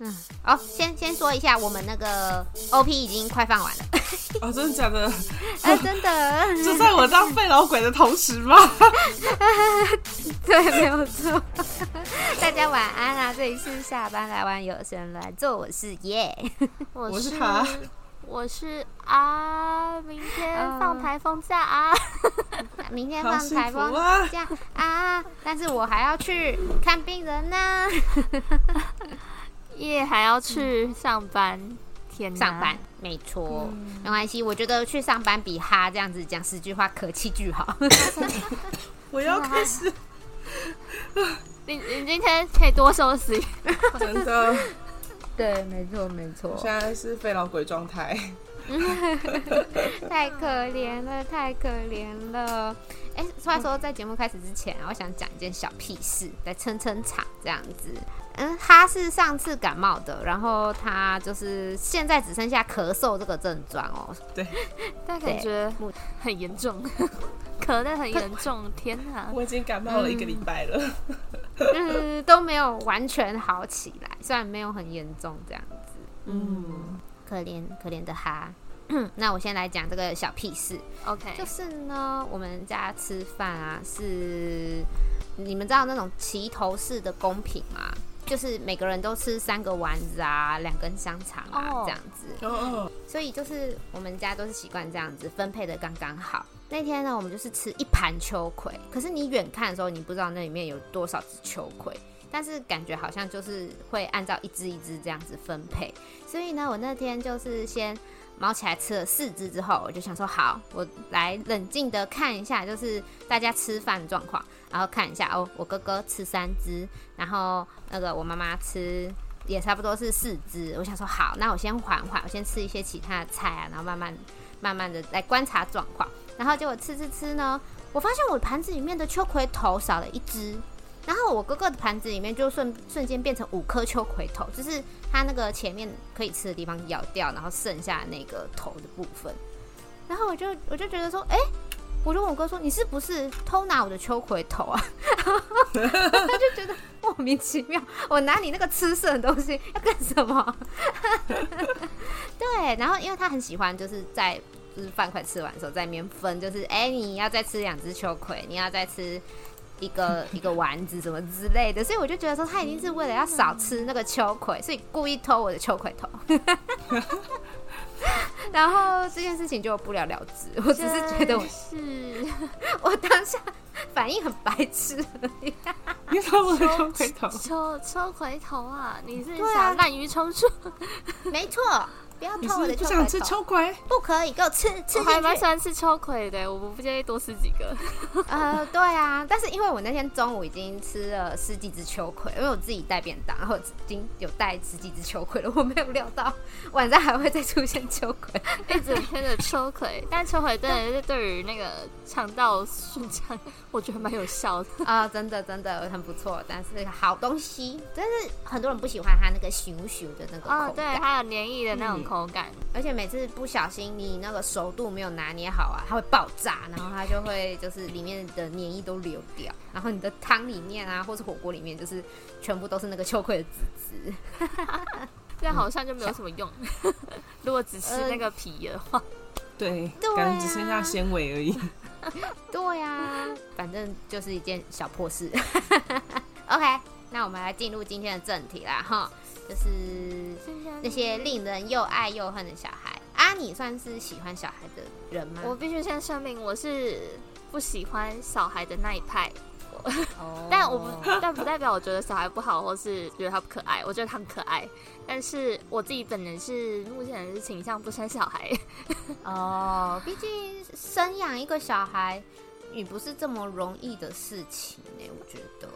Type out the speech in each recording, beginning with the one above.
嗯，好，先先说一下，我们那个 OP 已经快放完了。哦，真的假的？哎、呃，真的。就在我当废老鬼的同时吗？对，没有错。大家晚安啊！这里是下班来玩，有事来做，我是耶。我是他，我是啊。明天放台风假啊！明天放台风假啊！但是我还要去看病人呢。夜、还要去上班，天上班没错，嗯、没关系。我觉得去上班比哈这样子讲十句话可气句好。我要开始，你你今天可以多休息，真的。对，没错没错。我现在是废老鬼状态，太可怜了，太可怜了。哎、欸，话说在节目开始之前，我想讲一件小屁事，来撑撑场这样子。嗯，他是上次感冒的，然后他就是现在只剩下咳嗽这个症状哦。对，但感觉很严重，咳得很严重。天哪，我已经感冒了一个礼拜了，嗯，都没有完全好起来，虽然没有很严重这样子。嗯，嗯可怜可怜的哈。那我先来讲这个小屁事。OK，就是呢，我们家吃饭啊，是你们知道那种齐头式的公平吗？就是每个人都吃三个丸子啊，两根香肠啊，oh. 这样子。Oh. 所以就是我们家都是习惯这样子分配的刚刚好。那天呢，我们就是吃一盘秋葵，可是你远看的时候，你不知道那里面有多少只秋葵，但是感觉好像就是会按照一只一只这样子分配。所以呢，我那天就是先卯起来吃了四只之后，我就想说好，我来冷静的看一下，就是大家吃饭的状况。然后看一下哦，我哥哥吃三只，然后那个我妈妈吃也差不多是四只。我想说好，那我先缓缓，我先吃一些其他的菜啊，然后慢慢慢慢的来观察状况。然后结果吃吃吃呢，我发现我盘子里面的秋葵头少了一只，然后我哥哥的盘子里面就瞬瞬间变成五颗秋葵头，就是他那个前面可以吃的地方咬掉，然后剩下那个头的部分。然后我就我就觉得说，哎。我就问我哥说：“你是不是偷拿我的秋葵头啊？”他就觉得莫名其妙，我拿你那个吃剩的东西要干什么？对，然后因为他很喜欢，就是在就是饭快吃完的时候在那边分，就是哎、欸，你要再吃两只秋葵，你要再吃一个一个丸子什么之类的，所以我就觉得说他一定是为了要少吃那个秋葵，所以故意偷我的秋葵头。然后这件事情就不了了之，我只是觉得我是 我当下反应很白痴而已。你偷我的秋葵头？抽抽回头啊！你是想滥竽充数？没错。不要偷我的秋葵！不想吃秋葵？不可以，给我吃吃。我还蛮喜欢吃秋葵的，我不介意多吃几个。呃，对啊，但是因为我那天中午已经吃了十几只秋葵，因为我自己带便当，然后已经有带十几只秋葵了，我没有料到晚上还会再出现秋葵，一整天的秋葵。但秋葵真的是对于那个肠道顺畅，我觉得蛮有效的啊、呃，真的真的很不错，但是好东西。但是很多人不喜欢它那个咻咻的那个口感，哦、对，还有黏液的那种。口感，而且每次不小心你那个熟度没有拿捏好啊，它会爆炸，然后它就会就是里面的黏液都流掉，然后你的汤里面啊，或是火锅里面就是全部都是那个秋葵的籽籽，这样好像就没有什么用。如果只吃那个皮的话，对，感觉只剩下纤维而已。对呀、啊，反正就是一件小破事。OK，那我们来进入今天的正题啦，哈。就是那些令人又爱又恨的小孩啊，你算是喜欢小孩的人吗？我必须先声明，我是不喜欢小孩的那一派。Oh. 但我不，但不代表我觉得小孩不好，或是觉得他不可爱。我觉得他很可爱，但是我自己本人是目前是倾向不生小孩。哦，毕竟生养一个小孩也不是这么容易的事情呢。我觉得，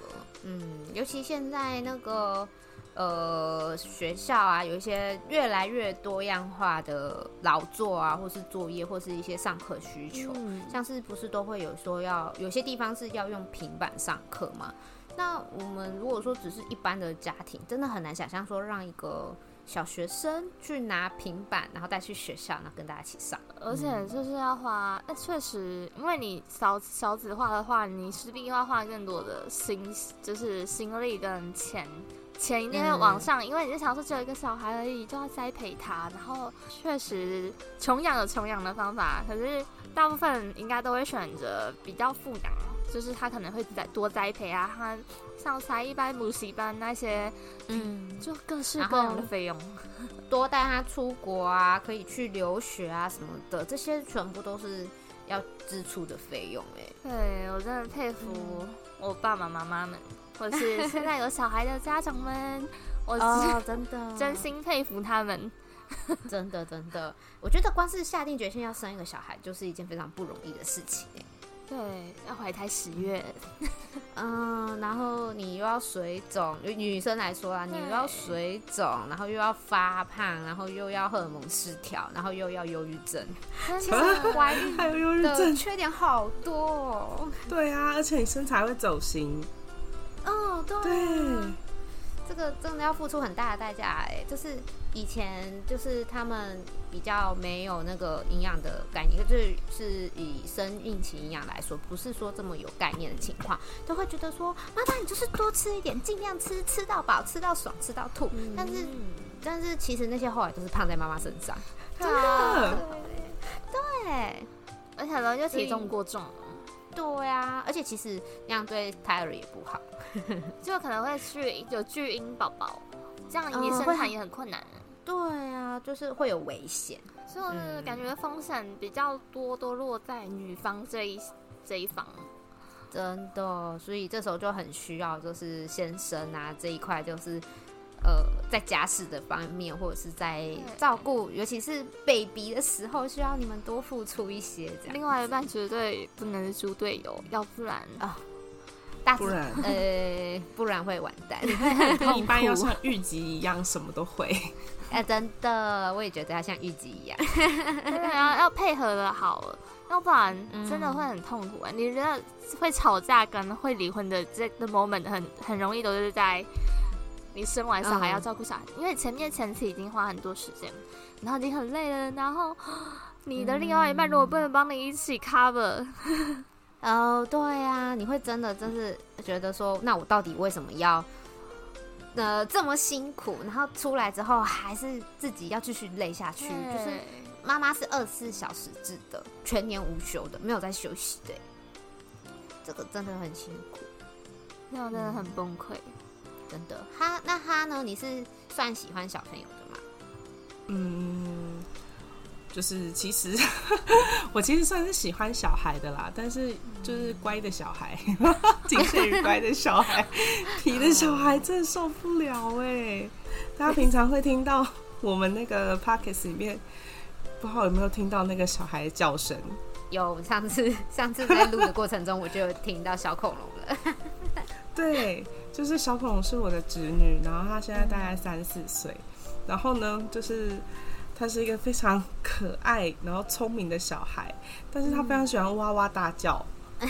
嗯，尤其现在那个。呃，学校啊，有一些越来越多样化的劳作啊，或是作业，或是一些上课需求，嗯、像是不是都会有说要有些地方是要用平板上课嘛？那我们如果说只是一般的家庭，真的很难想象说让一个小学生去拿平板，然后带去学校，然后跟大家一起上，而且就是要花，那、嗯、确实，因为你少少子化的话，你势必要花更多的心，就是心力跟钱。钱一定会往上，嗯、因为你就想说只有一个小孩而已，就要栽培他。然后确实穷养有穷养的方法，可是大部分应该都会选择比较富养，就是他可能会再多栽培啊，他上才艺班、补习班那些，嗯，就各式各样的费用，多带他出国啊，可以去留学啊什么的，这些全部都是要支出的费用哎。对，我真的佩服我爸爸妈妈们。或是现在有小孩的家长们，我 是、oh, 真的真心佩服他们，真的真的，我觉得光是下定决心要生一个小孩，就是一件非常不容易的事情。对，要怀胎十月，嗯，然后你又要水肿，女生来说啊，你又要水肿，然后又要发胖，然后又要荷尔蒙失调，然后又要忧郁症，其实怀孕还有忧郁症，缺点好多哦。对啊，而且你身材会走形。哦，对，对，这个真的要付出很大的代价哎。就是以前就是他们比较没有那个营养的概念，就是是以生孕期营养来说，不是说这么有概念的情况，都会觉得说妈妈你就是多吃一点，尽量吃，吃到饱，吃到爽，吃到吐。嗯、但是但是其实那些后来都是胖在妈妈身上，真的，对，而且很容易就体重过重。对呀、啊，而且其实那样对胎儿也不好，就可能会去有巨婴宝宝，这样你生产也很困难。对啊，就是会有危险，所以感觉风险比较多，都落在女方这一这一方。真的，所以这时候就很需要，就是先生啊这一块，就是。呃，在家事的方面，或者是在照顾，尤其是 baby 的时候，需要你们多付出一些。这样，另外一半绝对不能是猪队友，要不然啊，大不然呃，不然会完蛋。另一半要像玉吉一样，什么都会。哎、欸，真的，我也觉得要像玉吉一样，对啊，要配合的好，要不然真的会很痛苦。嗯、你觉得会吵架跟会离婚的这个 moment 很很容易都是在。你生完小孩要照顾小孩，嗯、因为前面前期已经花很多时间，然后你很累了，然后你的另外一半如果不能帮你一起 cover，哦，对呀、啊，你会真的真是觉得说，那我到底为什么要呃这么辛苦？然后出来之后还是自己要继续累下去，就是妈妈是二十四小时制的，全年无休的，没有在休息的，这个真的很辛苦，那我真的很崩溃。真的，他那他呢？你是算喜欢小朋友的吗？嗯，就是其实 我其实算是喜欢小孩的啦，但是就是乖的小孩，仅限于乖的小孩，皮的小孩真的受不了哎、欸！大家平常会听到我们那个 p o c k e t 里面，不知道有没有听到那个小孩的叫声？有，上次上次在录的过程中，我就有听到小恐龙了。对。就是小恐龙是我的侄女，然后她现在大概三四岁，然后呢，就是她是一个非常可爱，然后聪明的小孩，但是她非常喜欢哇哇大叫。嗯、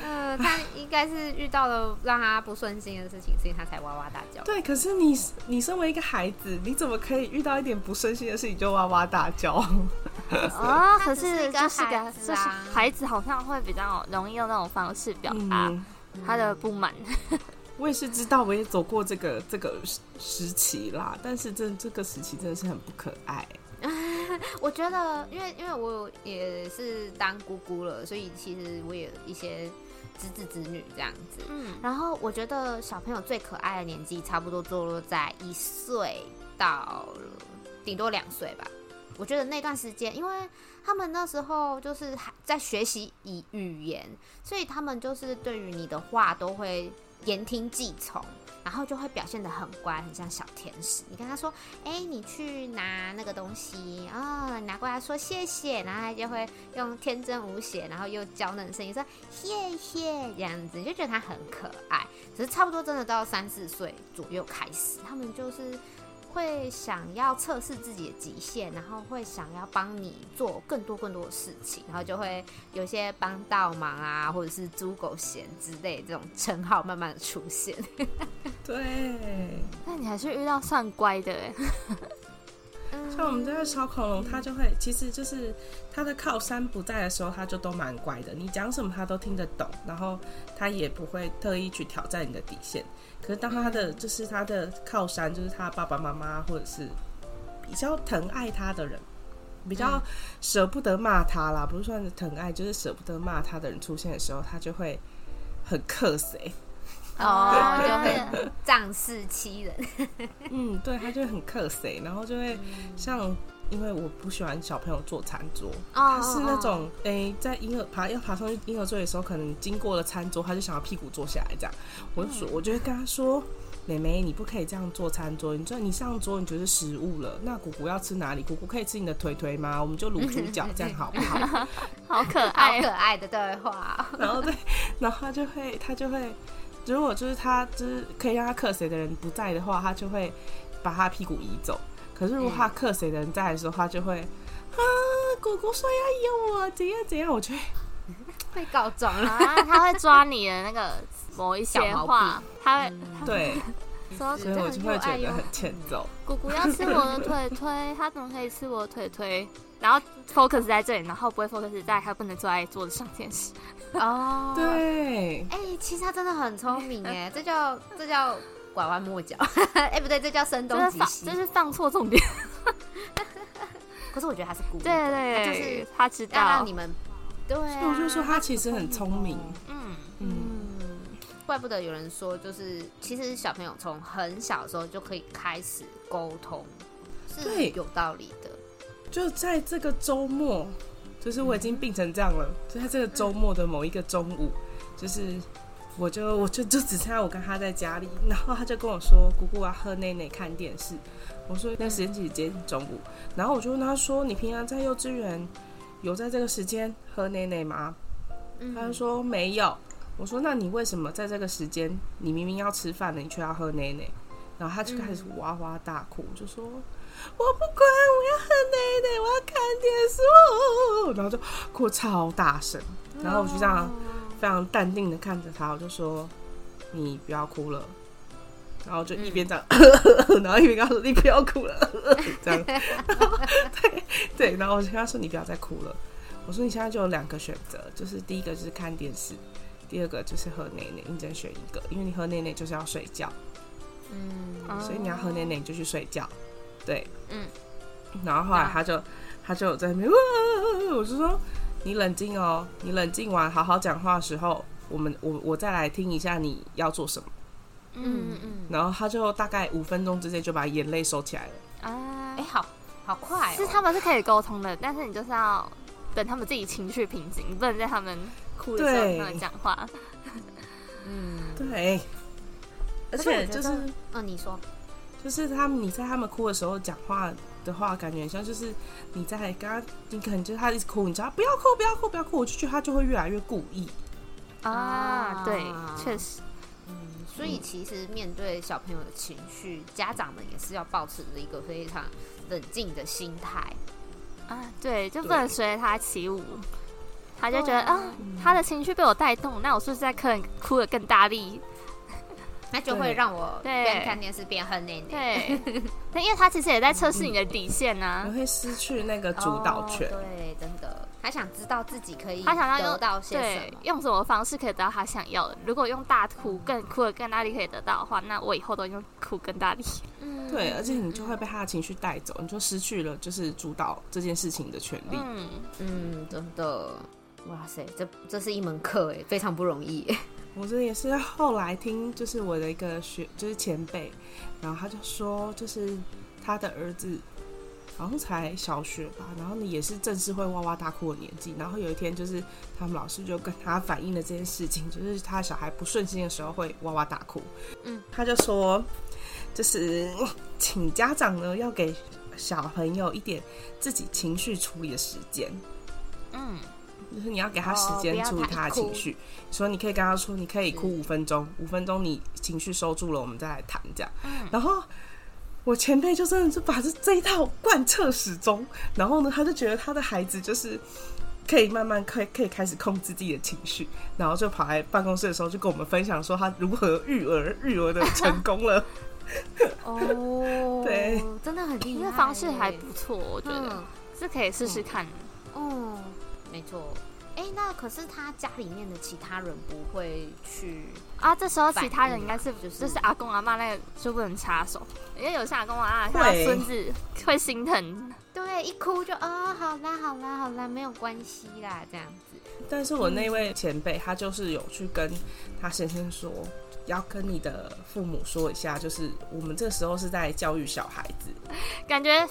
呃，她应该是遇到了让她不顺心的事情，所以她才哇哇大叫。对，可是你你身为一个孩子，你怎么可以遇到一点不顺心的事情就哇哇大叫？哦，可是就是个就是孩子好像会比较容易用那种方式表达。嗯他的不满，我也是知道，我也走过这个这个时期啦。但是这这个时期真的是很不可爱。我觉得，因为因为我也是当姑姑了，所以其实我也有一些侄子侄女这样子。嗯，然后我觉得小朋友最可爱的年纪，差不多坐落在一岁到顶多两岁吧。我觉得那段时间，因为他们那时候就是还在学习以语言，所以他们就是对于你的话都会言听计从，然后就会表现得很乖，很像小天使。你跟他说：“哎、你去拿那个东西啊、拿过来说谢谢。”然后他就会用天真无邪，然后又娇嫩的声音说：“谢谢。”这样子你就觉得他很可爱。只是差不多真的到三四岁左右开始，他们就是。会想要测试自己的极限，然后会想要帮你做更多更多的事情，然后就会有些帮倒忙啊，或者是猪狗嫌之类这种称号慢慢的出现。对，那你还是遇到算乖的哎。就 像我们这个小恐龙，它就会，其实就是它的靠山不在的时候，它就都蛮乖的。你讲什么，它都听得懂，然后它也不会特意去挑战你的底线。可是当他的就是他的靠山，就是他爸爸妈妈或者是比较疼爱他的人，比较舍不得骂他啦，不是算是疼爱，就是舍不得骂他的人出现的时候，他就会很克谁。哦，就会仗势欺人。嗯，对，他就会很克谁，然后就会像，因为我不喜欢小朋友坐餐桌，他是那种哎、欸，在婴儿爬要爬上去婴儿座的时候，可能经过了餐桌，他就想要屁股坐下来这样。我就说，我就会跟他说，妹妹，你不可以这样坐餐桌，你知道你上桌你就是食物了。那姑姑要吃哪里？姑姑可以吃你的腿腿吗？我们就卤猪脚，这样好不好？好可爱，好可爱的对话。然后对，然后他就会，他就会。如果就是他就是可以让他克谁的人不在的话，他就会把他屁股移走。可是如果他克谁的人在的时候，他就会啊，果果说要有我怎样怎样，我就会会告状啊。他会抓你的那个某一些话，他会、嗯、对，所以我就会觉得很欠揍。姑姑要吃我的腿腿，他怎么可以吃我的腿腿？然后 focus 在这里，然后不会 focus 在他不能坐在桌子上电视。哦，对，哎、欸，其实他真的很聪明哎，这叫这叫拐弯抹角，哎、欸，不对，这叫声东击西，这是放错重点。可是我觉得他是故意的，对对他，就是他知道让你们，对、啊，所以我就说他其实很聪明，嗯嗯，怪不得有人说，就是其实小朋友从很小的时候就可以开始沟通，是有道理的。就在这个周末。就是我已经病成这样了，就在这个周末的某一个中午，就是我就我就就只剩下我跟他在家里，然后他就跟我说：“姑姑要喝奶奶看电视。”我说：“那时间其实今天中午。”然后我就问他说：“你平常在幼稚园有在这个时间喝奶奶吗？”他就说：“没有。”我说：“那你为什么在这个时间，你明明要吃饭了，你却要喝奶奶？”然后他就开始哇哇大哭，就说。我不管，我要喝奶奶，我要看电视，然后就哭超大声，然后我就这样非常淡定的看着他，我就说：“你不要哭了。”然后就一边这样，嗯、然后一边跟他说：“你不要哭了。”这样，对对，然后我就跟他说：“你不要再哭了。”我说：“你现在就有两个选择，就是第一个就是看电视，第二个就是喝奶奶，你只能选一个，因为你喝奶奶就是要睡觉，嗯，所以你要喝奶奶你就去睡觉。”对，嗯，然后后来他就、啊、他就在那边，我就说你冷静哦，你冷静完好好讲话的时候，我们我我再来听一下你要做什么，嗯。嗯，然后他就大概五分钟之内就把眼泪收起来了。啊，哎，好好快、哦，是他们是可以沟通的，但是你就是要等他们自己情绪平静，你不能在他们哭的时候跟他们讲话，嗯，对，而且就是，嗯，你说。就是他们，你在他们哭的时候讲话的话，感觉像就是你在跟他，你可能就是他一直哭，你知道不要哭，不要哭，不要哭，我就觉得他就会越来越故意啊。对，确实，嗯，所以其实面对小朋友的情绪，家长们也是要保持着一个非常冷静的心态啊。对，就不能随着他起舞，他就觉得啊，他的情绪被我带动，那我是不是在可能哭得更大力？那就会让我边看电视边哼奶奶。对，但因为他其实也在测试你的底线呢、啊，你会失去那个主导权。Oh, 对，真的，他想知道自己可以，他想要得到些什么，用什么方式可以得到他想要的。如果用大哭更哭的更大力可以得到的话，那我以后都用哭更大力。嗯，对，而且你就会被他的情绪带走，你就失去了就是主导这件事情的权利。嗯嗯，真的，哇塞，这这是一门课哎，非常不容易。我这也是后来听，就是我的一个学，就是前辈，然后他就说，就是他的儿子好像才小学吧，然后呢也是正是会哇哇大哭的年纪，然后有一天就是他们老师就跟他反映了这件事情，就是他小孩不顺心的时候会哇哇大哭，嗯，他就说，就是请家长呢要给小朋友一点自己情绪处理的时间，嗯。就是你要给他时间注意他的情绪，所以你可以跟他说，你可以哭五分钟，五分钟你情绪收住了，我们再来谈这样。然后我前辈就真的是把这这一套贯彻始终，然后呢，他就觉得他的孩子就是可以慢慢可以可以开始控制自己的情绪，然后就跑来办公室的时候就跟我们分享说他如何育儿育儿的成功了。哦，对，真的很厉害，那方式还不错，我觉得、嗯、是可以试试看。哦，没错。哎，那可是他家里面的其他人不会去啊？这时候其他人应该是就是就是阿公阿妈那个就不能插手，因为有些阿公阿妈他孙子会心疼，对，一哭就啊、哦，好啦好啦好啦，没有关系啦，这样子。但是我那位前辈他就是有去跟他先生说，要跟你的父母说一下，就是我们这时候是在教育小孩子，感觉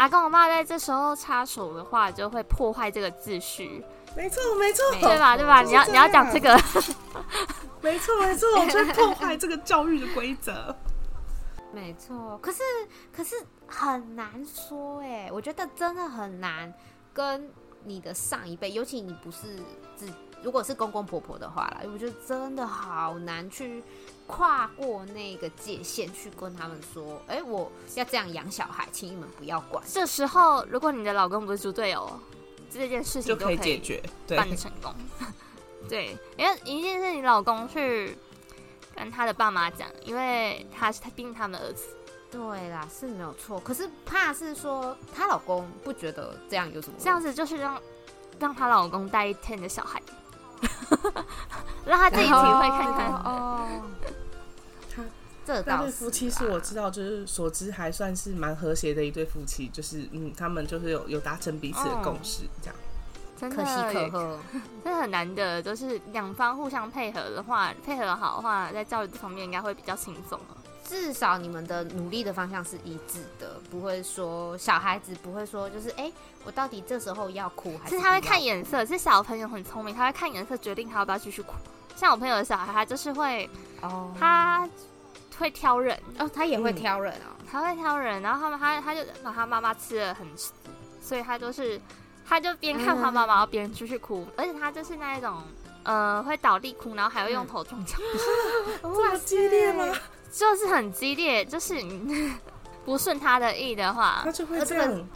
阿公阿妈在这时候插手的话，就会破坏这个秩序。没错，没错，对吧？对吧？你要你要讲这个，没错，没错，我在破坏这个教育的规则。没错，可是可是很难说哎，我觉得真的很难跟你的上一辈，尤其你不是自，如果是公公婆婆的话啦，我觉得真的好难去跨过那个界限，去跟他们说，哎，我要这样养小孩，请你们不要管。这时候，如果你的老公不是猪队友。这件事情就可以解决，办得成功。对，因为一定是你老公去跟他的爸妈讲，因为他是他毕竟他们的儿子。对啦，是没有错。可是怕是说她老公不觉得这样有什么？这样子就是让让她老公带一天的小孩，让他自己体会看看哦。哦这对夫妻是我知道，就是所知还算是蛮和谐的一对夫妻，就是嗯，他们就是有有达成彼此的共识，这样。真的可喜可贺，真的很难得，就是两方互相配合的话，配合好的话，在教育这方面应该会比较轻松。至少你们的努力的方向是一致的，不会说小孩子不会说就是哎、欸，我到底这时候要哭还是？是他会看颜色，是小朋友很聪明，他会看颜色决定他要不要继续哭。像我朋友的小孩，他就是会哦，他。会挑人哦，他也会挑人哦，嗯、他会挑人，然后他们他他就把他妈妈吃的很，所以他就是他就边看他妈妈边继续哭，嗯、而且他就是那一种呃会倒地哭，然后还会用头撞墙，这么激烈吗？就是很激烈，就是 不顺他的意的话，他就会这样，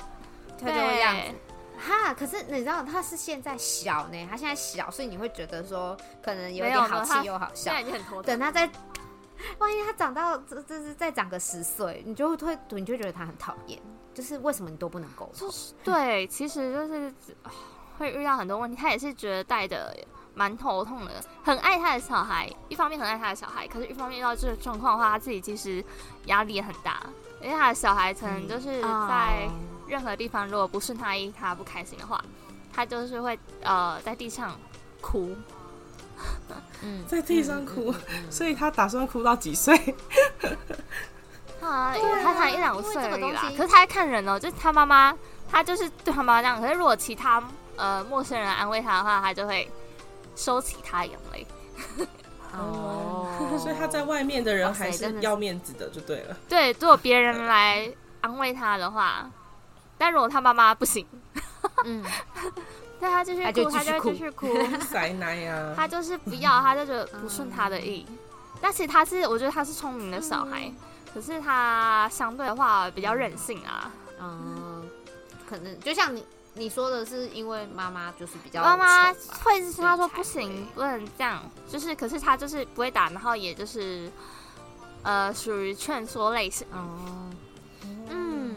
他就会这样子哈。可是你知道他是现在小呢，他现在小，所以你会觉得说可能有点好气又好笑，现在已经很头疼，等他再。万一他长到这这是再长个十岁，你就会你就觉得他很讨厌，就是为什么你都不能沟通？就是对，其实就是会遇到很多问题。他也是觉得带的蛮头痛的，很爱他的小孩，一方面很爱他的小孩，可是一方面遇到这个状况的话，他自己其实压力也很大，因为他的小孩可能就是在任何地方如果不顺他意，他不开心的话，他就是会呃在地上哭。嗯，在地上哭，嗯嗯嗯、所以他打算哭到几岁？啊，他才一两岁而已啦。可是他在看人哦，就是他妈妈，他就是对他妈妈这样。可是如果其他呃陌生人安慰他的话，他就会收起他的眼泪。哦，所以他在外面的人还是要面子的，就对了。对，如果别人来安慰他的话，但如果他妈妈不行，嗯。对，他继续哭，他就继续哭，塞奶呀。他就是不要，他就觉得不顺他的意。嗯、但其实他是，我觉得他是聪明的小孩，嗯、可是他相对的话比较任性啊。嗯，可能就像你你说的是，因为妈妈就是比较妈妈会是他说不行，不能这样，就是可是他就是不会打，然后也就是呃属于劝说类型。哦嗯，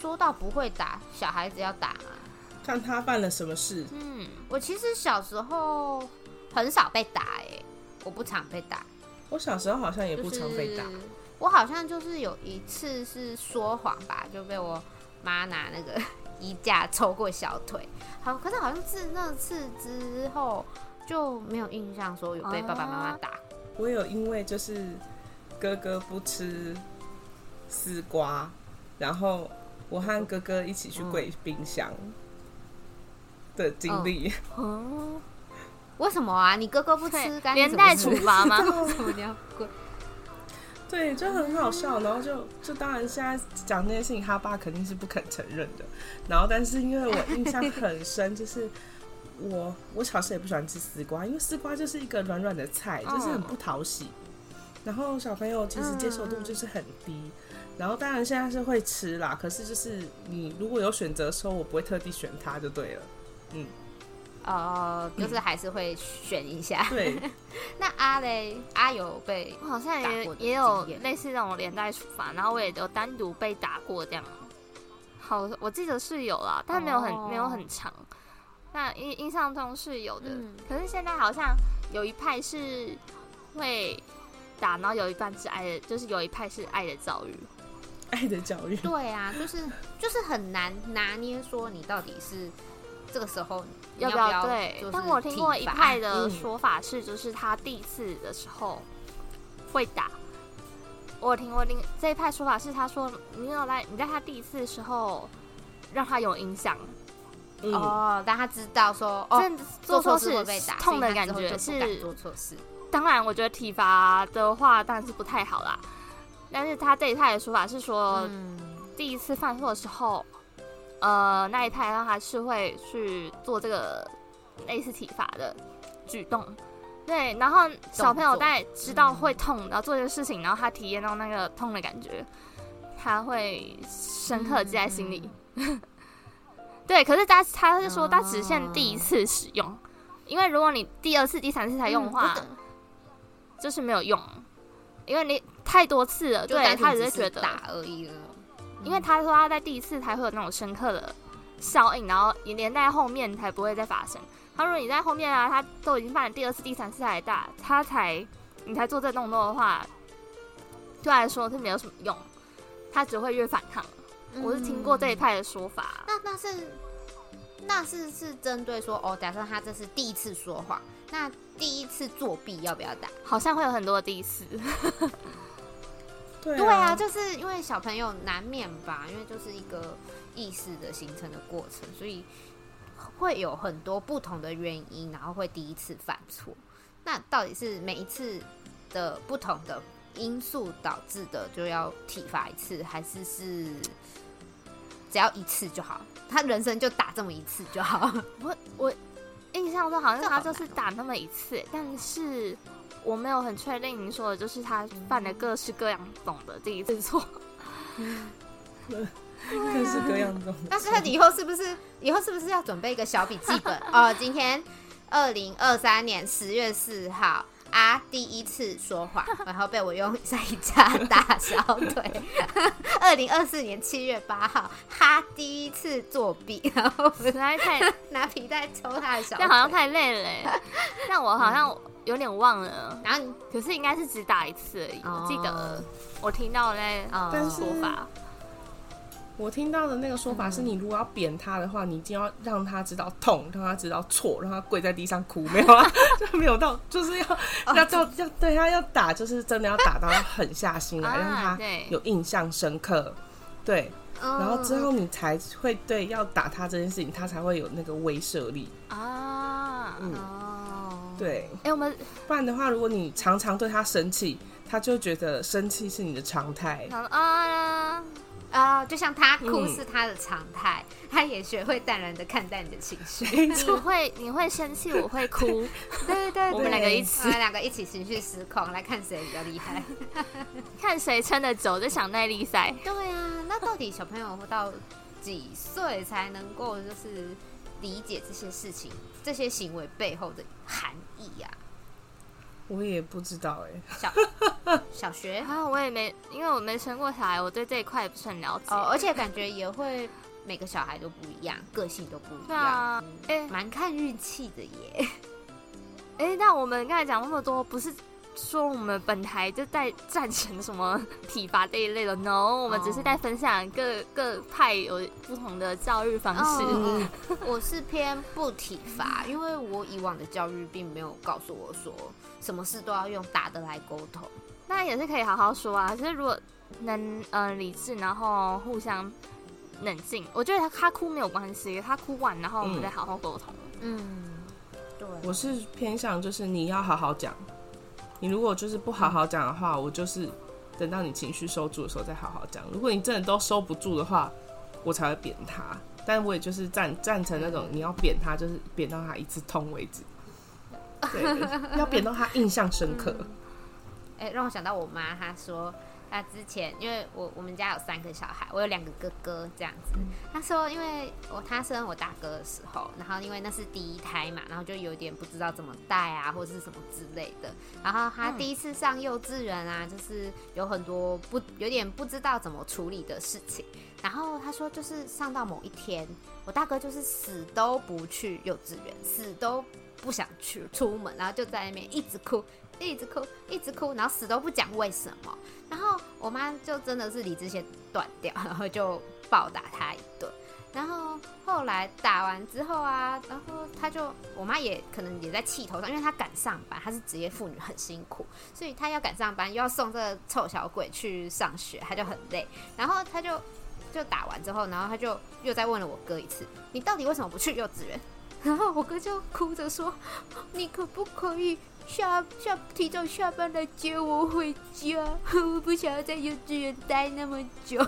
说到不会打，小孩子要打嘛。看他办了什么事。嗯，我其实小时候很少被打，哎，我不常被打。我小时候好像也不常被打。我好像就是有一次是说谎吧，就被我妈拿那个衣架抽过小腿。好，可是好像自那次之后就没有印象说有被爸爸妈妈打。我有因为就是哥哥不吃丝瓜，然后我和哥哥一起去跪冰箱。的经历 哦，为什么啊？你哥哥不吃，连带处罚吗？为什么你要跪？对，就很好笑。然后就就当然现在讲那些事情，他爸肯定是不肯承认的。然后，但是因为我印象很深，就是我我小时候也不喜欢吃丝瓜，因为丝瓜就是一个软软的菜，就是很不讨喜。然后小朋友其实接受度就是很低。然后当然现在是会吃啦，可是就是你如果有选择的时候，我不会特地选它就对了。嗯，哦，就是还是会选一下。嗯、对，那阿雷，阿有被我好像也也有类似那种连带处罚，然后我也有单独被打过这样。好，我记得是有啦，但没有很、哦、没有很长。那印印象中是有的，嗯、可是现在好像有一派是会打，然后有一半是爱的，就是有一派是爱的教育。爱的教育，对啊，就是就是很难拿捏，说你到底是这个时候要不要，要不要对？但我听过一派的说法是，就是他第一次的时候会打。嗯、我听过另这一派说法是，他说你有来，你在他第一次的时候让他有影响、嗯、哦，但他知道说哦，做错事会被打，痛的感觉是做错事。当然，我觉得体罚的话当然是不太好啦。但是他这一派的说法是说，嗯、第一次犯错的时候，呃，那一派他还是会去做这个类似体罚的举动，对，然后小朋友在知道会痛，然后做这个事情，然后他体验到那个痛的感觉，他会深刻记在心里。嗯、对，可是他他是说他只限第一次使用，哦、因为如果你第二次、第三次才用的话，嗯、就是没有用。因为你太多次了，对，他只是觉得打而已了。因为他说他在第一次才会有那种深刻的效应，然后连带后面才不会再发生。他说你在后面啊，他都已经犯了第二次、第三次还打，他才你才做这动作的话，对他来说是没有什么用，他只会越反抗。嗯、我是听过这一派的说法。那那是那是是针对说哦，假设他这是第一次说谎，那。第一次作弊要不要打？好像会有很多第一次。对啊，对啊，就是因为小朋友难免吧，因为就是一个意识的形成的过程，所以会有很多不同的原因，然后会第一次犯错。那到底是每一次的不同的因素导致的，就要体罚一次，还是是只要一次就好？他人生就打这么一次就好？我我。印象中好像他就是打那么一次，但是我没有很确定您说的就是他犯了各式各样种的第一次错，各式各样种。但是他以后是不是以后是不是要准备一个小笔记本？哦，今天二零二三年十月四号。啊！第一次说谎，然后被我用在家打小腿。二零二四年七月八号，他第一次作弊，然后实在太 拿皮带抽他的小腿，这好像太累了。但我好像有点忘了。然后，可是应该是只打一次而已。我记得我听到那说法。我听到的那个说法是，你如果要扁他的话，你一定要让他知道痛，让他知道错，让他跪在地上哭，没有啊？就没有到，就是要要要要对他要打，就是真的要打到狠下心来，让他有印象深刻。对，然后之后你才会对要打他这件事情，他才会有那个威慑力啊。嗯，对。哎，我们不然的话，如果你常常对他生气，他就觉得生气是你的常态啊。啊，uh, 就像他哭是他的常态，嗯、他也学会淡然的看待你的情绪。你会你会生气，我会哭，对对对，我们两个一起，我们两个一起情绪失控，来看谁比较厉害，看谁撑得久，就想耐力赛。对啊，那到底小朋友到几岁才能够就是理解这些事情、这些行为背后的含义呀、啊？我也不知道哎、欸，小 小学啊，我也没，因为我没生过小孩，我对这一块也不是很了解。哦，而且感觉也会每个小孩都不一样，个性都不一样，哎，蛮、看运气的耶。哎、欸，那我们刚才讲那么多，不是？说我们本台就在赞成什么体罚这一类的，no，我们只是在分享各各派有不同的教育方式。哦、我是偏不体罚，因为我以往的教育并没有告诉我说什么事都要用打的来沟通。那也是可以好好说啊，可是如果能呃理智，然后互相冷静，我觉得他他哭没有关系，他哭完然后我们再好好沟通。嗯，对，我是偏向就是你要好好讲。你如果就是不好好讲的话，嗯、我就是等到你情绪收住的时候再好好讲。如果你真的都收不住的话，我才会扁他。但我也就是赞赞成那种你要扁他，就是扁到他一次痛为止。对，要扁到他印象深刻。哎、嗯欸，让我想到我妈，她说他之前因为我我们家有三个小孩，我有两个哥哥这样子。嗯、他说，因为我他生我大哥的时候，然后因为那是第一胎嘛，然后就有点不知道怎么带啊，或者是什么之类的。然后他第一次上幼稚园啊，就是有很多不有点不知道怎么处理的事情。然后他说，就是上到某一天，我大哥就是死都不去幼稚园，死都不想去出门，然后就在那边一直哭。一直哭，一直哭，然后死都不讲为什么。然后我妈就真的是理智线断掉，然后就暴打他一顿。然后后来打完之后啊，然后他就我妈也可能也在气头上，因为她赶上班，她是职业妇女，很辛苦，所以她要赶上班，又要送这个臭小鬼去上学，她就很累。然后她就就打完之后，然后她就又再问了我哥一次：“你到底为什么不去幼稚园？”然后我哥就哭着说：“你可不可以？”下下提早下班来接我回家，我不想要在幼稚园待那么久。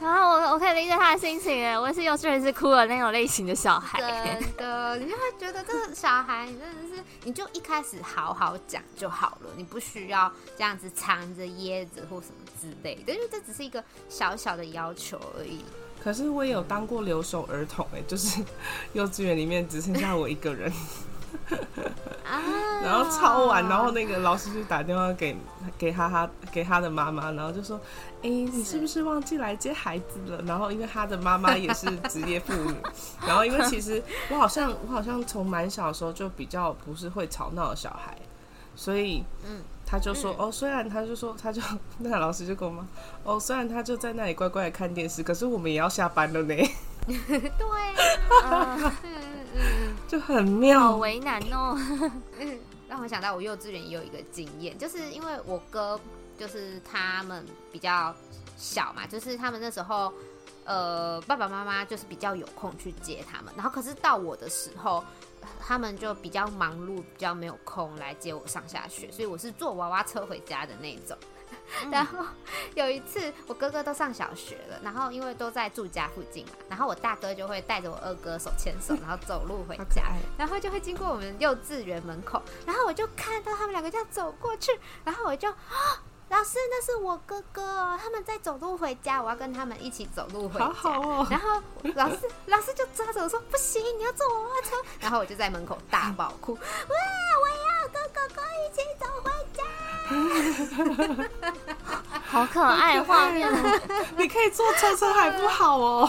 然后我我可以理解他的心情哎，我也是幼稚园是哭的那种类型的小孩。真的，你就会觉得这个小孩，你真的是，你就一开始好好讲就好了，你不需要这样子藏着掖着或什么之类的，因为这只是一个小小的要求而已。可是我也有当过留守儿童哎，就是 幼稚园里面只剩下我一个人。然后抄完，然后那个老师就打电话给给哈哈给他的妈妈，然后就说：“哎、欸，你是不是忘记来接孩子了？”然后因为他的妈妈也是职业妇女，然后因为其实我好像我好像从蛮小的时候就比较不是会吵闹的小孩，所以嗯，他就说：“哦，虽然他就说他就那个老师就跟我妈哦，虽然他就在那里乖乖的看电视，可是我们也要下班了呢。” 对、啊。嗯，就很妙，好为难哦。嗯，让我想到我幼稚园也有一个经验，就是因为我哥就是他们比较小嘛，就是他们那时候呃爸爸妈妈就是比较有空去接他们，然后可是到我的时候，他们就比较忙碌，比较没有空来接我上下学，所以我是坐娃娃车回家的那种。然后有一次，我哥哥都上小学了，然后因为都在住家附近嘛，然后我大哥就会带着我二哥手牵手，然后走路回家，然后就会经过我们幼稚园门口，然后我就看到他们两个这样走过去，然后我就啊，老师，那是我哥哥，他们在走路回家，我要跟他们一起走路回家。好好哦。然后老师老师就抓着我说不行，你要坐娃娃车，然后我就在门口大爆哭，哇，我要跟哥哥一起走。好可爱的画面！你可以坐车车还不好哦，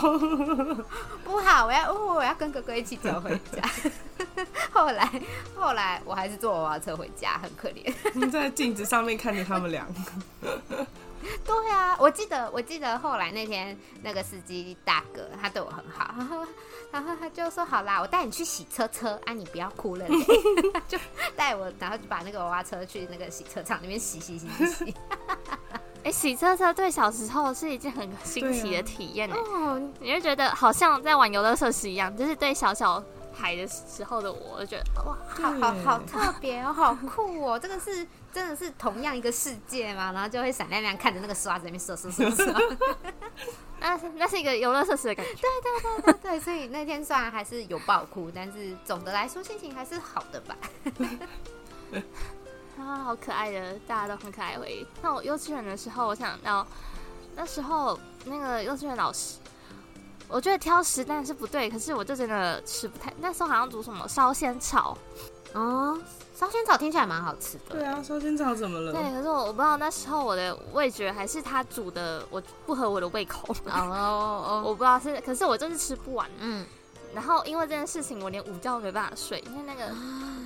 不好，我要我要跟哥哥一起走回家。后来后来我还是坐娃娃车回家，很可怜。你在镜子上面看着他们两个。对啊，我记得我记得后来那天那个司机大哥他对我很好，然后然后他就说好啦，我带你去洗车车啊，你不要哭了，就带我，然后就把那个娃娃车去那个洗车场里面洗洗洗洗洗。哎、欸，洗车车对小时候是一件很新奇的体验呢，啊、你会觉得好像在玩游乐设施一样，就是对小小孩的时候的我，就觉得哇，好好好特 别哦，好酷哦，这个是。真的是同样一个世界嘛？然后就会闪亮亮看着那个刷子里面刷刷刷刷。那那是一个游乐设施的感觉。对对对对对，所以那天虽然还是有爆哭，但是总的来说心情还是好的吧。啊，好可爱的，大家都很可爱回忆。那我幼稚园的时候，我想到那时候那个幼稚园老师，我觉得挑食但是不对，可是我就真的吃不太。那时候好像煮什么烧仙草。哦，烧仙草听起来蛮好吃的。对啊，烧仙草怎么了？对，可是我我不知道那时候我的味觉还是他煮的我不合我的胃口。哦哦哦，我不知道是，可是我就是吃不完。嗯，然后因为这件事情，我连午觉都没办法睡，因为那个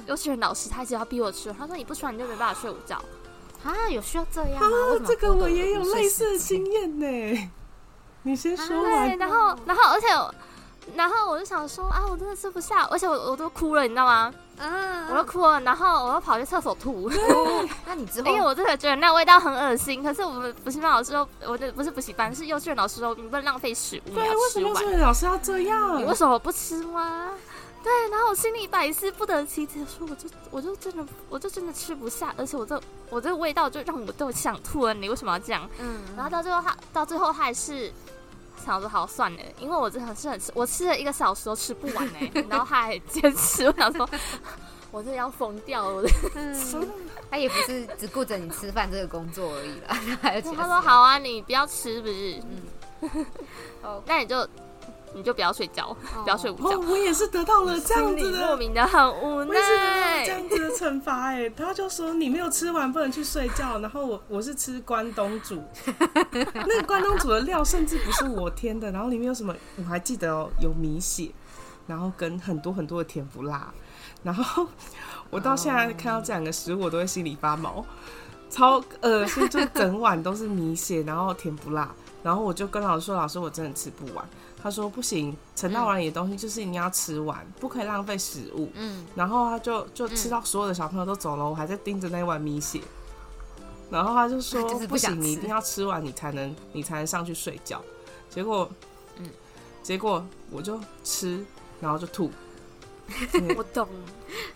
幼稚园老师他一直要逼我吃，他说你不吃完你就没办法睡午觉。啊，有需要这样吗？啊，这个我也有类似的经验呢。你先说完。对，然后然后而且。然后我就想说啊，我真的吃不下，而且我我都哭了，你知道吗？嗯，我都哭了，然后我又跑去厕所吐。那你之后，因为我真的觉得那味道很恶心。可是我们补习班老师说，我的不是补习班，是幼稚园老师说，你不能浪费食物。对，为什么幼稚园老师要这样？你为什么不吃吗？对，然后我心里百思不得其解，说我就我就真的我就真的吃不下，而且我这我这个味道就让我都想吐了，你为什么要这样？嗯，然后到最后他到最后他还是。想说好算了，因为我真的是很吃，我吃了一个小时都吃不完呢。然后他还坚持，我想说，我真的要疯掉了。嗯，他也不是只顾着你吃饭这个工作而已啦，还他说好啊，你不要吃不是？嗯，哦，那你就。你就不要睡觉，不要睡午觉。哦，我也是得到了这样子的，莫名的很无奈。这样子的惩罚哎，他就说你没有吃完不能去睡觉。然后我我是吃关东煮，那个关东煮的料甚至不是我添的，然后里面有什么我还记得哦，有米血，然后跟很多很多的甜不辣。然后我到现在看到这两个食物，我都会心里发毛，超恶心，就整碗都是米血，然后甜不辣。然后我就跟老师说，老师我真的吃不完。他说不行，盛到碗里的东西就是你要吃完，嗯、不可以浪费食物。嗯，然后他就就吃到所有的小朋友都走了，嗯、我还在盯着那碗米血。然后他就说不，不行，你一定要吃完，你才能你才能上去睡觉。结果，嗯，结果我就吃，然后就吐。我懂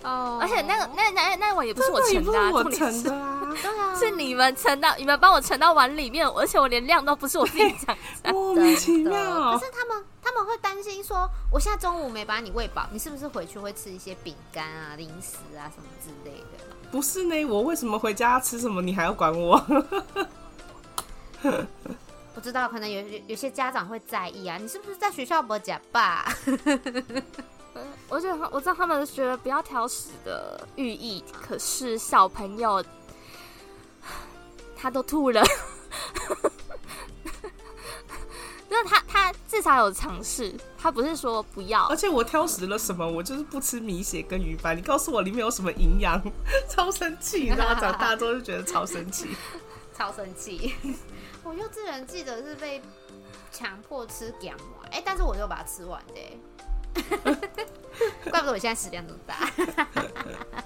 哦，而且那个那那那碗也不是我盛的，我盛的啊，对啊，是你们盛到，你们帮我盛到碗里面，而且我连量都不是我自己盛，莫名其妙。可是他们他们会担心说，我现在中午没把你喂饱，你是不是回去会吃一些饼干啊、零食啊什么之类的？不是呢，我为什么回家吃什么你还要管我？不知道，可能有有有些家长会在意啊，你是不是在学校不假吧？我觉得我知道他们觉得不要挑食的寓意，可是小朋友他都吐了，就是他他至少有尝试，他不是说不要。而且我挑食了什么？我就是不吃米血跟鱼饭。你告诉我里面有什么营养？超生气！然后长大之后就觉得超生气，超生气。我幼稚园记得是被强迫吃咸丸，哎，但是我就把它吃完的。怪不得我现在食量这么大。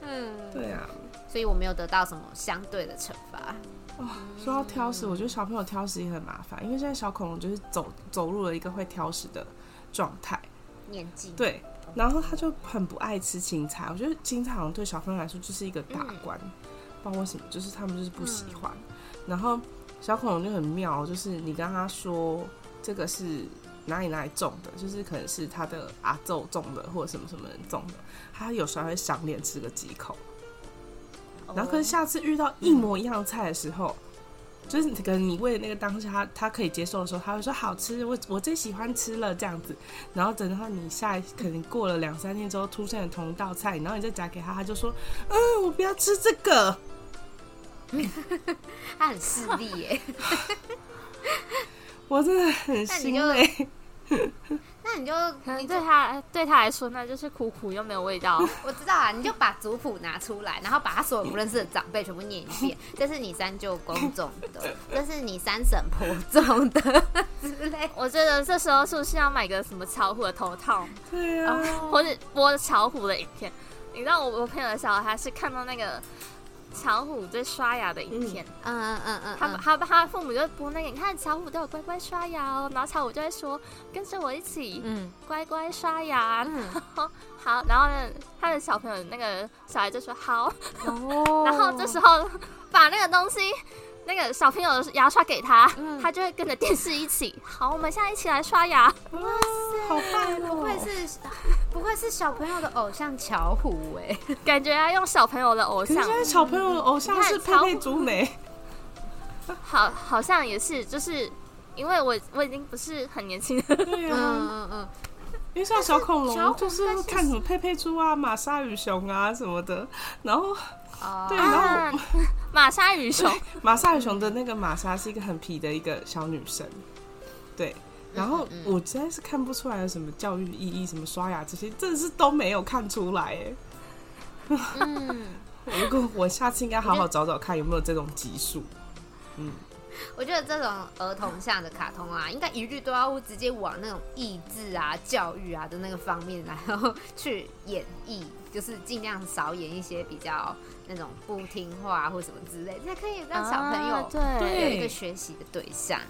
嗯，对啊，所以我没有得到什么相对的惩罚。哦，说到挑食，我觉得小朋友挑食也很麻烦，因为现在小恐龙就是走走入了一个会挑食的状态年纪。对，然后他就很不爱吃青菜。我觉得青菜好像对小朋友来说就是一个大关，嗯、不知道为什么，就是他们就是不喜欢。嗯、然后小恐龙就很妙，就是你跟他说这个是。哪里哪里种的，就是可能是他的阿祖种的，或者什么什么人种的，他有时候会赏脸吃个几口。然后，可是下次遇到一模一样菜的时候，嗯、就是可能你喂的那个当下他他可以接受的时候，他会说好吃，我我最喜欢吃了这样子。然后等到你下可能过了两三天之后出现了同一道菜，然后你再夹给他，他就说嗯，我不要吃这个。他很势利耶，我真的很心累。那你就可能对他对他来说，那就是苦苦又没有味道。我知道啊，你就把族谱拿出来，然后把他所有不认识的长辈全部念一遍。这是你三舅公种的，这是你三婶婆种的之类。我觉得这时候是不是要买个什么巧虎的头套？对啊，或者播巧虎的影片。你知道我我朋友的小孩是看到那个。巧虎在刷牙的影片，嗯嗯嗯嗯，他他他父母就播那个，你看巧虎都有乖乖刷牙哦，然后巧虎就会说跟着我一起，嗯，乖乖刷牙，嗯，好，然后呢，他的小朋友那个小孩就说好，哦，然后这时候把那个东西。那个小朋友的牙刷给他，嗯、他就会跟着电视一起。好，我们现在一起来刷牙。哇塞，好棒！不愧是，不愧是小朋友的偶像巧虎哎？感觉要用小朋友的偶像。现在小朋友的偶像是佩佩猪没？好，好像也是，就是因为我我已经不是很年轻了。对啊，嗯嗯嗯。因为像小恐龙，就是看什么佩佩猪啊、玛莎与熊啊什么的，然后。对，然后玛 莎与熊，玛莎与熊的那个玛莎是一个很皮的一个小女生，对，然后我实在是看不出来有什么教育意义，什么刷牙这些，真的是都没有看出来哎。嗯，如果我下次应该好好找找看有没有这种集数。嗯，我觉得这种儿童向的卡通啊，应该一律都要直接往那种益智啊、教育啊的那个方面，然后去演绎。就是尽量少演一些比较那种不听话或什么之类，才可以让小朋友对有一个学习的对象。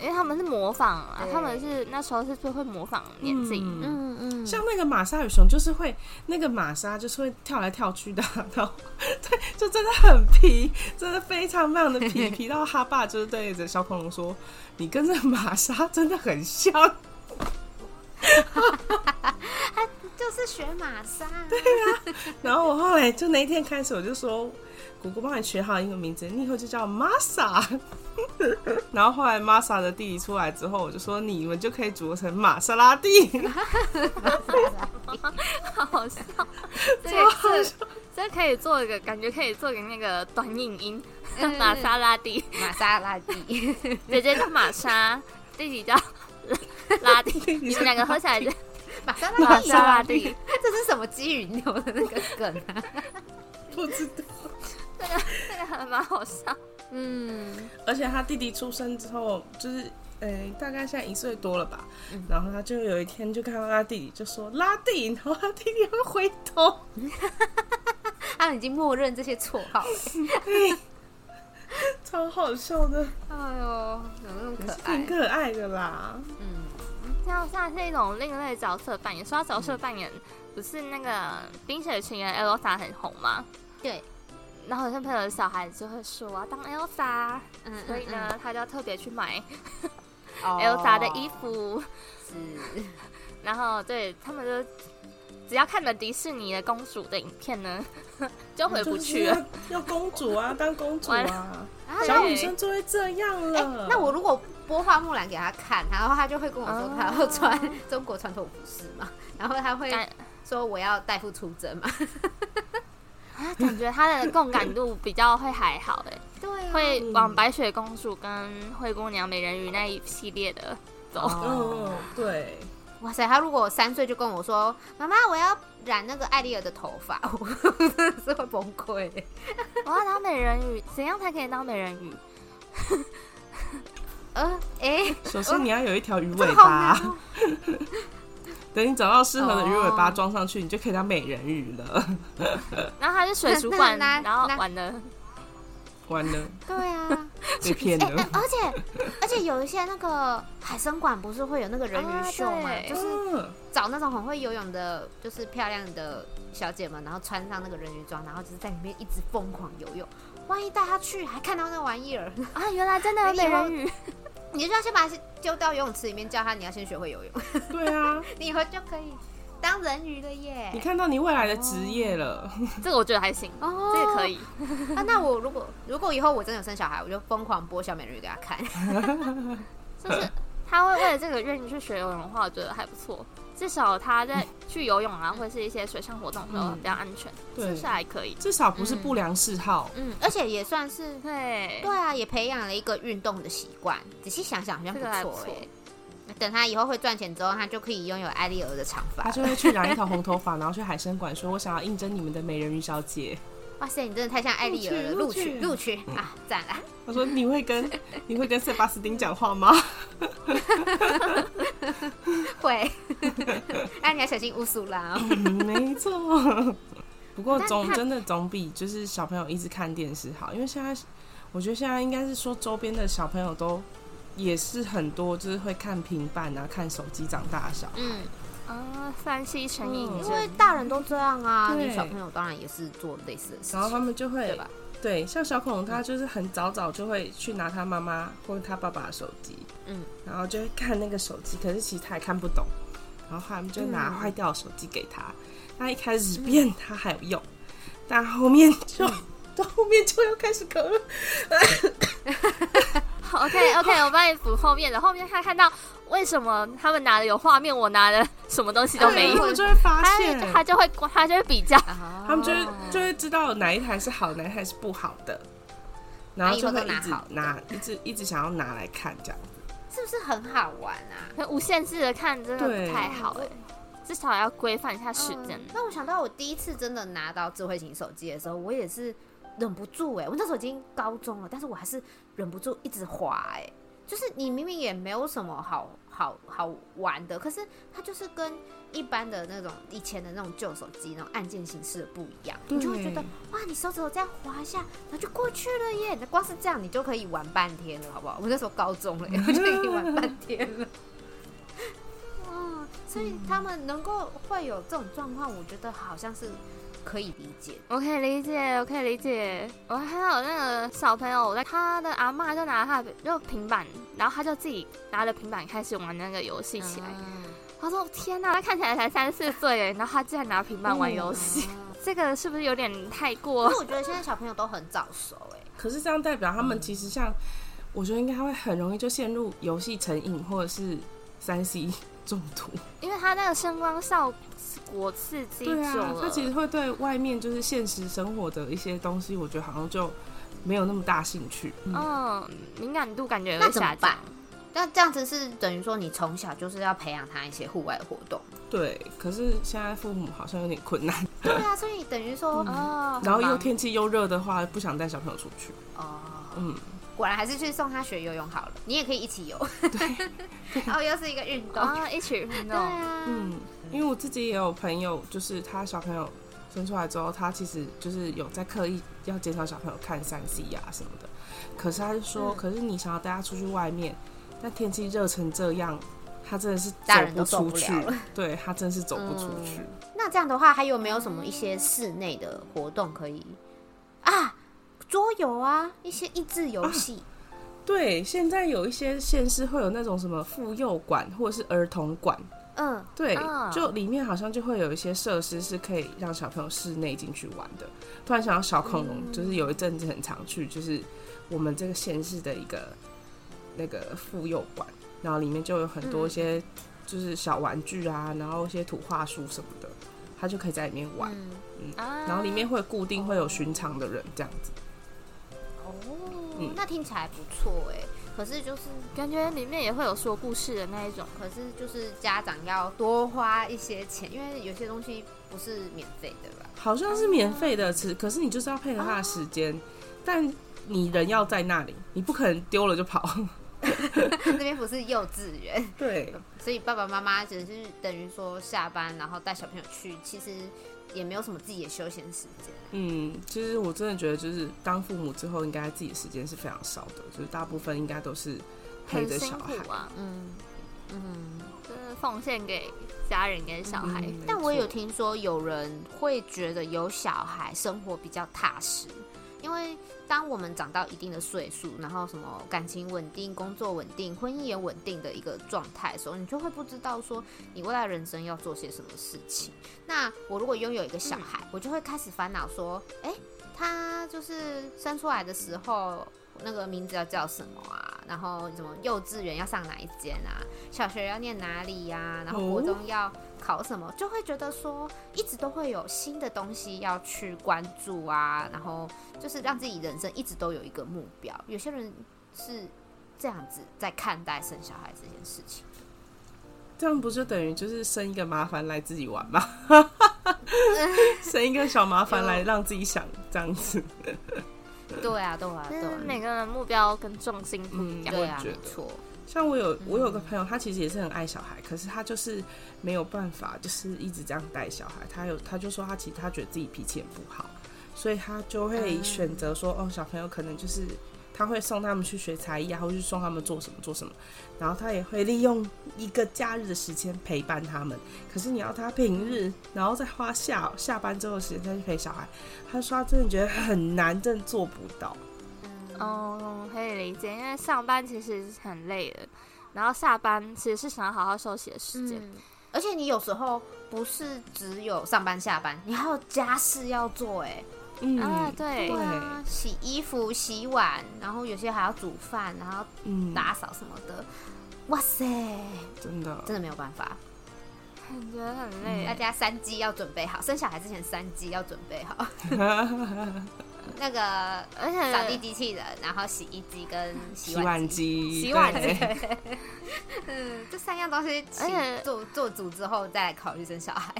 因为他们是模仿啊，他们是那时候是最会模仿年纪。嗯嗯，像那个玛莎与熊，就是会那个玛莎就是会跳来跳去的，然后 对，就真的很皮，真的非常非常的皮，皮到他爸就是对着小恐龙说：“你跟这玛莎真的很像。” 他是学玛莎。对呀、啊，然后我后来就那一天开始，我就说，姑姑帮你取好英文名字，你以后就叫玛莎。然后后来玛莎的弟弟出来之后，我就说你们就可以组合成玛莎拉蒂。好 好笑，超好笑。这可以做一个，感觉可以做一个那个短影音，玛莎拉蒂，玛莎拉蒂，姐姐叫玛莎，弟弟叫拉蒂，你们两个合起来就玛莎玛莎拉蒂，这是什么鸡与牛的那个梗啊？不知道，这个这个还蛮好笑，嗯，而且他弟弟出生之后，就是。哎、欸，大概现在一岁多了吧，嗯、然后他就有一天就看到他弟弟，就说拉弟，然后他弟弟会回头，他已经默认这些绰号了，超好笑的，哎呦，有那种可爱，挺可爱的啦，嗯，像像是一种另类角色扮演，说到角色扮演，嗯、不是那个《冰雪奇缘》Elsa 很红吗？对，然后有些朋友的小孩子就会说我要当 Elsa，嗯，所以呢，嗯、他就要特别去买。Elsa 的衣服。是，然后对他们就只要看了迪士尼的公主的影片呢，就回不去了。要公主啊，当公主啊，小女生就会这样了。欸、那我如果播花木兰给他看，然后他就会跟我说他要穿中国传统服饰嘛，然后他会说我要代父出征嘛。啊，感觉他的共感度比较会还好哎。对、啊，会往白雪公主跟灰姑娘、美人鱼那一系列的走。哦，对。哇塞，他如果三岁就跟我说：“妈妈，我要染那个艾丽儿的头发。”我真的是会崩溃。我要当美人鱼，怎样才可以当美人鱼？呃，哎、欸，首先你要有一条鱼尾巴。等你找到适合的鱼尾巴装上去，你就可以当美人鱼了。然后它是水族馆，然后完了。完了，对啊，被骗了。而且而且有一些那个海参馆不是会有那个人鱼秀嘛？就是找那种很会游泳的，就是漂亮的小姐们，然后穿上那个人鱼装，然后就是在里面一直疯狂游泳。万一带他去，还看到那玩意儿啊！原来真的有美人鱼，你就要先把它丢到游泳池里面，叫他你要先学会游泳。对啊，你以后就可以。当人鱼了耶！你看到你未来的职业了，哦、这个我觉得还行哦，这个可以。啊，那我如果如果以后我真的有生小孩，我就疯狂播小美人鱼给他看。就是他会为了这个愿意去学游泳的话，我觉得还不错。至少他在去游泳啊，或者是一些水上活动的时候比较安全，对、嗯，至少还可以。至少不是不良嗜好，嗯，而且也算是对对啊，也培养了一个运动的习惯。仔细想想，好像不错哎。等他以后会赚钱之后，他就可以拥有艾丽儿的长发。他就会去染一条红头发，然后去海参馆说：“我想要应征你们的美人鱼小姐。”哇塞，你真的太像艾丽儿了！录取，录取啊，赞了！他说：“你会跟 你会跟塞巴斯丁讲话吗？” 会。哎，你要小心乌苏拉哦。没错。不过总真的总比就是小朋友一直看电视好，因为现在我觉得现在应该是说周边的小朋友都。也是很多，就是会看平板啊、看手机长大的小孩。嗯啊，三 C 成瘾，因为大人都这样啊，你小朋友当然也是做类似的事情。然后他们就会对吧？对，像小恐龙，他就是很早早就会去拿他妈妈或者他爸爸的手机，嗯，然后就会看那个手机，可是其实他也看不懂，然后他们就拿坏掉的手机给他。他、嗯、一开始变他还有用，嗯、但后面就、嗯、到后面就要开始咳了。OK OK，我帮你补后面的。后面他看到为什么他们拿的有画面，我拿的什么东西都没有，我就会发现。他，他就会他就会比较，他们就会就会知道哪一台是好，哪一台是不好的，然后就会一直拿，一直一直想要拿来看，这样是不是很好玩啊？无限制的看真的不太好哎，至少要规范一下时间。那我想到我第一次真的拿到智慧型手机的时候，我也是。忍不住哎、欸，我那时候已经高中了，但是我还是忍不住一直滑哎、欸，就是你明明也没有什么好好好玩的，可是它就是跟一般的那种以前的那种旧手机那种按键形式的不一样，你就会觉得哇，你手指头这样滑一下，然后就过去了耶，那光是这样你就可以玩半天了，好不好？我那时候高中了，我 就可以玩半天了。嗯，所以他们能够会有这种状况，我觉得好像是。可以理解，我可以理解，我可以理解。我还有那个小朋友，我在他的阿妈就拿他的就平板，然后他就自己拿着平板开始玩那个游戏起来。他说：“天哪，他看起来才三四岁，然后他竟然拿平板玩游戏，嗯、这个是不是有点太过？”我觉得现在小朋友都很早熟，哎，可是这样代表他们其实像，我觉得应该会很容易就陷入游戏成瘾，或者是三 C 中毒，因为他那个声光效果刺激久了，对啊，他其实会对外面就是现实生活的一些东西，我觉得好像就没有那么大兴趣，嗯，嗯敏感度感觉会下降。那这样子是等于说，你从小就是要培养他一些户外的活动。对，可是现在父母好像有点困难。对啊，所以等于说，嗯、哦，然后又天气又热的话，不想带小朋友出去。哦，嗯，果然还是去送他学游泳好了。你也可以一起游。对，然后 又是一个运动啊，一起运动。对啊，嗯，因为我自己也有朋友，就是他小朋友生出来之后，他其实就是有在刻意要减少小朋友看三 C 呀什么的。可是他就说，嗯、可是你想要带他出去外面。但天气热成这样，他真的是走不出去。对，他真是走不出去。嗯。那这样的话，还有没有什么一些室内的活动可以啊？桌游啊，一些益智游戏。对，现在有一些县市会有那种什么妇幼馆或者是儿童馆。嗯，对，就里面好像就会有一些设施是可以让小朋友室内进去玩的。突然想到小恐龙，就是有一阵子很常去，就是我们这个县市的一个。那个妇幼馆，然后里面就有很多一些就是小玩具啊，嗯、然后一些图画书什么的，他就可以在里面玩。嗯，然后里面会固定会有寻常的人这样子。哦，嗯、那听起来不错哎。可是就是感觉里面也会有说故事的那一种，可是就是家长要多花一些钱，因为有些东西不是免费的吧？好像是免费的，只、啊、可是你就是要配合他的时间，啊、但你人要在那里，你不可能丢了就跑。那边不是幼稚园，对，所以爸爸妈妈只是等于说下班，然后带小朋友去，其实也没有什么自己的休闲时间。嗯，其实我真的觉得，就是当父母之后，应该自己的时间是非常少的，就是大部分应该都是陪着小孩。啊，嗯嗯，就是奉献给家人跟小孩。嗯，但我有听说有人会觉得有小孩生活比较踏实。因为当我们长到一定的岁数，然后什么感情稳定、工作稳定、婚姻也稳定的一个状态的时候，你就会不知道说你未来人生要做些什么事情。那我如果拥有一个小孩，我就会开始烦恼说，哎，他就是生出来的时候。那个名字要叫什么啊？然后什么幼稚园要上哪一间啊？小学要念哪里呀、啊？然后国中要考什么？就会觉得说，一直都会有新的东西要去关注啊。然后就是让自己人生一直都有一个目标。有些人是这样子在看待生小孩这件事情。这样不就等于就是生一个麻烦来自己玩吗？生一个小麻烦来让自己想这样子。对啊，对啊，对啊，每个人目标跟重心不一样。对啊，没错。像我有我有个朋友，他其实也是很爱小孩，可是他就是没有办法，就是一直这样带小孩。他有他就说他其实他觉得自己脾气也不好，所以他就会选择说，哦，小朋友可能就是。他会送他们去学才艺啊，或者是送他们做什么做什么，然后他也会利用一个假日的时间陪伴他们。可是你要他平日，然后再花下下班之后的时间再去陪小孩，他说他真的觉得很难，真的做不到。嗯，哦，可以理解，因为上班其实很累的，然后下班其实是想要好好休息的时间，嗯，而且你有时候不是只有上班下班，你还有家事要做，哎。嗯啊，对，对啊，洗衣服、洗碗，然后有些还要煮饭，然后打扫什么的。嗯、哇塞，真的真的没有办法，感觉很累。大家三机要准备好，生小孩之前三机要准备好。那个，而且扫地机器人，然后洗衣机跟洗碗机，洗碗机。嗯，这三样东西，而且做做足之后再来考虑生小孩。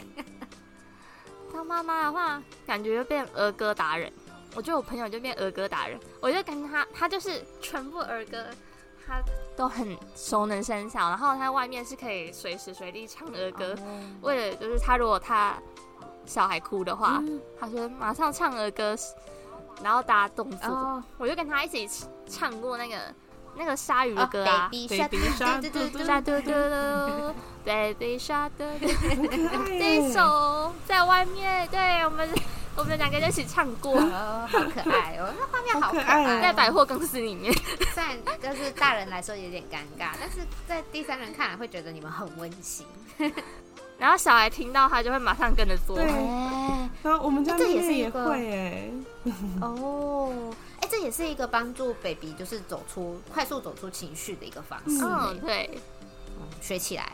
当妈妈的话，感觉就变儿歌达人。我觉得我朋友就变儿歌达人，我就感觉他他就是全部儿歌，他都很熟能生巧。然后他外面是可以随时随地唱儿歌，为了就是他如果他小孩哭的话，他说马上唱儿歌，然后大家动作，我就跟他一起唱过那个那个鲨鱼的歌啊，Baby Shark，嘟嘟嘟嘟嘟。Baby Shark，这一首在外面，对我们 我们两个人一起唱过，哦，好可爱哦，那画面好可爱，在百货公司里面。虽然就是大人来说有点尴尬，但是在第三人看来会觉得你们很温馨。然后小孩听到他就会马上跟着做。对，欸、然后我们家妹妹也会、欸、这也是一个哦，这也是一个帮助 baby 就是走出快速走出情绪的一个方式。嗯，对，嗯、学起来。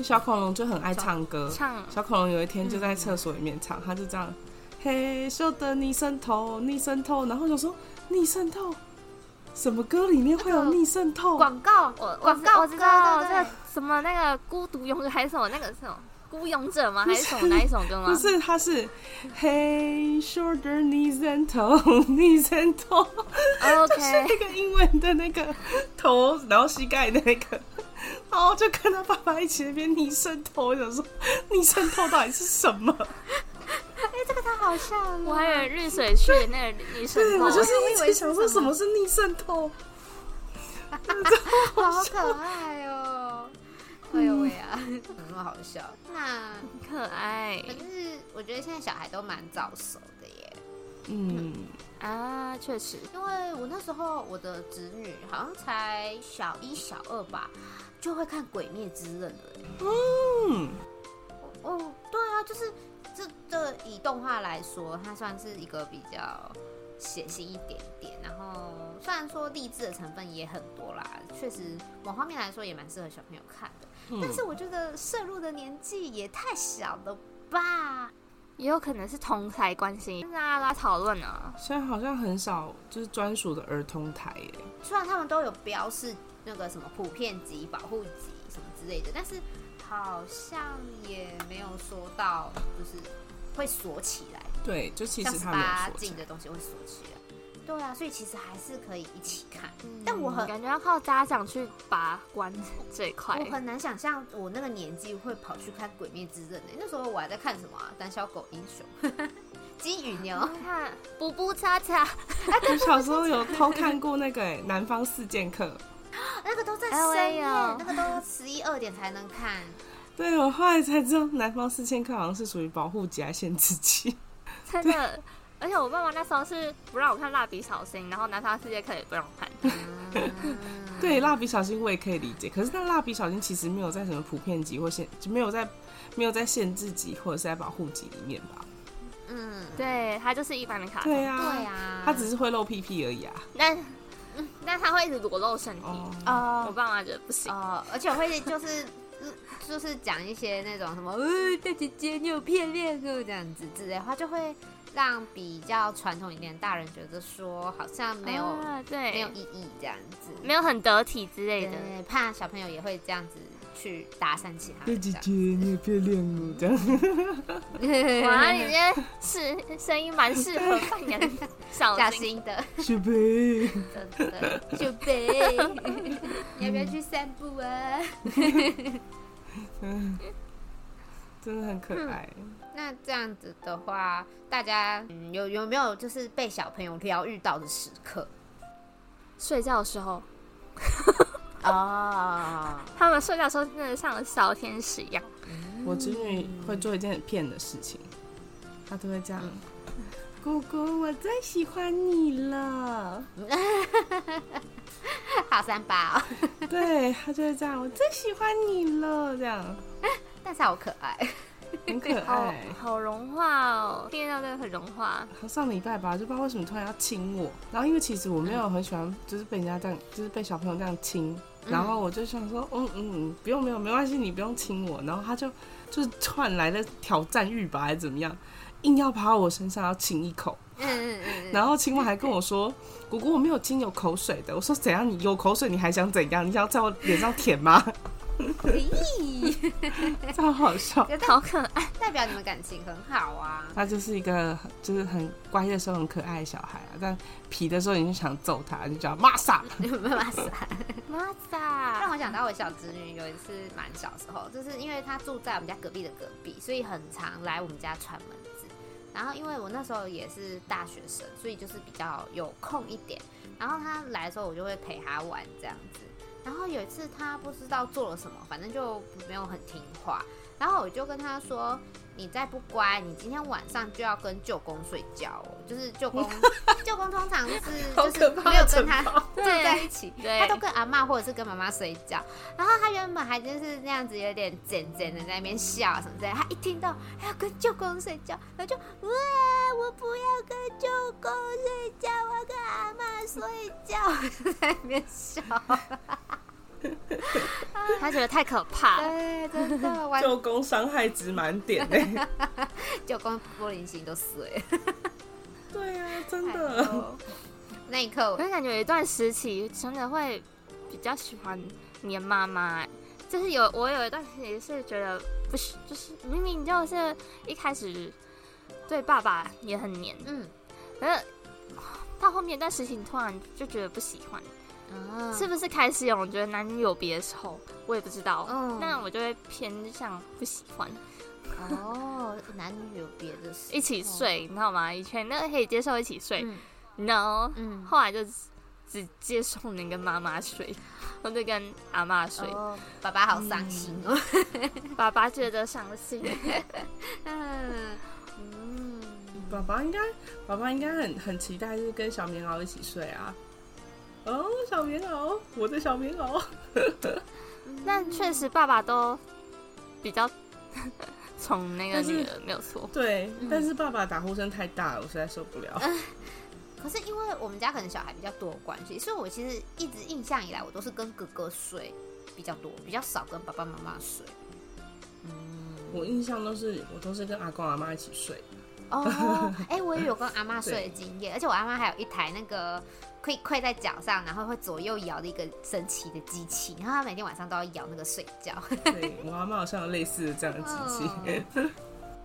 小恐龙就很爱唱歌，唱。小恐龙有一天就在厕所里面唱，他就这样，嘿，秀的逆渗透，逆渗透，然后就说逆渗透，什么歌里面会有逆渗透？广告，我广告我知道，这什么那个孤独勇者还是什么那个什么孤勇者吗？还是什么哪一首歌 吗？不是，他是 Hey，shoulder knees and toe knees and toe，就是那个英文的那个头，然后膝盖的那个。然后就跟他爸爸一起那边逆渗透，我想说逆渗透到底是什么？哎、欸，这个太好笑了！我还以为日水区那个逆渗透，我就是一直想说什么是逆渗透，好可爱哦！哎呦喂啊，怎么那么好笑？那可爱。可是我觉得现在小孩都蛮早熟的耶。嗯。啊，确实，因为我那时候我的侄女好像才小一、小二吧，就会看《鬼灭之刃》了。嗯，哦，对啊，就是这这以动画来说，它算是一个比较血腥一点点。然后虽然说励志的成分也很多啦，确实某方面来说也蛮适合小朋友看的。嗯，但是我觉得摄入的年纪也太小了吧。也有可能是同台关系，大家来讨论啊。现在好像很少就是专属的儿童台耶，虽然他们都有标示那个什么普遍级、保护级什么之类的，但是好像也没有说到就是会锁起来。对，就其实他们十八禁的东西会锁起来。对啊，所以其实还是可以一起看，嗯、但我很感觉要靠家长去把关这一块。我很难想象我那个年纪会跑去看《鬼灭之刃》呢。那时候我还在看什么啊？《胆小狗英雄》、《金与牛》、看《布布恰恰》。我小时候有偷看过那个《南方四剑客》，那个都在深夜，那个都十一二点才能看。对，我后来才知道，《南方四剑客》好像是属于保护级还是限制级？真的。而且我爸妈那时候是不让我看 《蜡笔小新》，然后《南方世界》可以不让我看。对，《蜡笔小新》我也可以理解，可是那《蜡笔小新》其实没有在什么普遍级或限，就没有在没有在限制级或者是在保护级里面吧？嗯，对，它就是一般的卡通。对呀、啊，对呀、啊，他只是会露屁屁而已啊。那那他会一直裸露身体哦。我爸妈觉得不行哦，而且我会就是就是讲一些那种什么，呃，大姐姐你有骗恋哦这样子之类的话，就会。让比较传统一点的大人觉得说好像没有、啊、对没有意义这样子，没有很得体之类的，怕小朋友也会这样子去搭讪其他人。姐姐你也漂亮哦，这样。哇，你今天是声音蛮适合扮演 小新的小贝，真的小贝，你要不要去散步啊？嗯，真的很可爱。那这样子的话，大家、嗯、有有没有就是被小朋友疗愈到的时刻？睡觉的时候，哦，他们睡觉的时候真的像小天使一样。我侄女会做一件很骗的事情，她都会这样：“姑姑，我最喜欢你了。”好三八哦，对，她就会这样：“我最喜欢你了。”这样，但是好可爱。很可爱，好，好融化哦，听到这个很融化。上礼拜吧，就不知道为什么突然要亲我，然后因为其实我没有很喜欢，就是被人家这样，就是被小朋友这样亲，然后我就想说，嗯嗯嗯，不用，没有，没关系，你不用亲我。然后他就就是突然来的挑战欲吧，还是怎么样，硬要爬到我身上要亲一口。嗯嗯 然后青蛙还跟我说：“姑姑，我没有亲有口水的。”我说：“怎样？你有口水，你还想怎样？你想要在我脸上舔吗？”咦，超好笑，好可爱，代表你们感情很好啊。他就是一个就是很乖的时候很可爱的小孩啊，但皮的时候你就想揍他，就叫玛莎，玛莎，玛莎。让我想到我小侄女有一次蛮小时候，就是因为她住在我们家隔壁的隔壁，所以很常来我们家串门子。然后因为我那时候也是大学生，所以就是比较有空一点。然后她来的时候，我就会陪她玩这样子。然后有一次他不知道做了什么，反正就没有很听话。然后我就跟他说：“你再不乖，你今天晚上就要跟舅公睡觉哦。就是舅公，舅公通常是就是没有跟他住在一起，他都跟阿妈或者是跟妈妈睡觉。然后他原本还就是那样子，有点贱贱的在那边笑什么之类。他一听到他要跟舅公睡觉，他就哇，我不要跟舅公睡觉，我要跟阿妈睡觉，在那边笑。他觉得太可怕了，对，真的。舅公 伤害值满点呢，舅公玻璃心都碎。对呀、啊，真的。那一刻，我就感觉有一段时期真的会比较喜欢黏妈妈，就是有我有一段时期是觉得不是，就是明明就是一开始对爸爸也很黏，嗯，可是到后面一段时期，你突然就觉得不喜欢。嗯、是不是开始有我觉得男女有别的时候，我也不知道。嗯，那我就会偏向不喜欢。哦，男女有别的事，一起睡，你知道吗？以前那个可以接受一起睡，嗯，no，嗯，后来就只接受能跟妈妈睡，或者跟阿妈睡。哦，爸爸好伤心哦，嗯、爸爸觉得伤心。嗯 嗯，爸爸应该，爸爸应该很很期待，就是跟小棉袄一起睡啊。哦，小棉袄，我的小棉袄。但确实，爸爸都比较 宠那个女儿，没有错。对，嗯、但是爸爸打呼声太大了，我实在受不了。嗯、可是因为我们家可能小孩比较多的关系，所以我其实一直印象以来，我都是跟哥哥睡比较多，比较少跟爸爸妈妈睡。嗯，我印象都是我都是跟阿公阿妈一起睡。哦，哎、我也有跟阿妈睡的经验，而且我阿妈还有一台那个。可以跪在脚上，然后会左右摇的一个神奇的机器，然后他每天晚上都要摇那个睡觉。对，我阿妈好像有类似的这样的机器。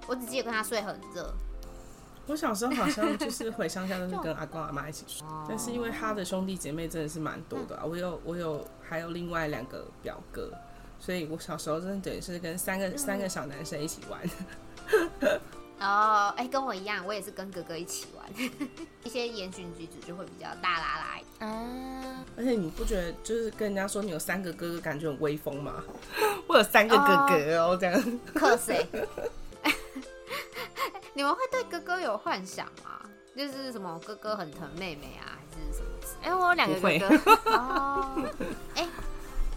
我只记得跟他睡很热。我小时候好像就是回乡下都是跟阿公阿妈一起睡，但是因为他的兄弟姐妹真的是蛮多的，啊，我有我有还有另外两个表哥，所以我小时候真的等于是跟三个三个小男生一起玩。哦，哎、欸，跟我一样，我也是跟哥哥一起玩，一些言行举止就会比较大啦啦。啊，而且你不觉得就是跟人家说你有三个哥哥，感觉很威风吗？我有三个哥哥哦，这样。克谁？你们会对哥哥有幻想吗？就是什么哥哥很疼妹妹啊，还是什么？哎、欸，我有两个哥哥。哦，哎、欸，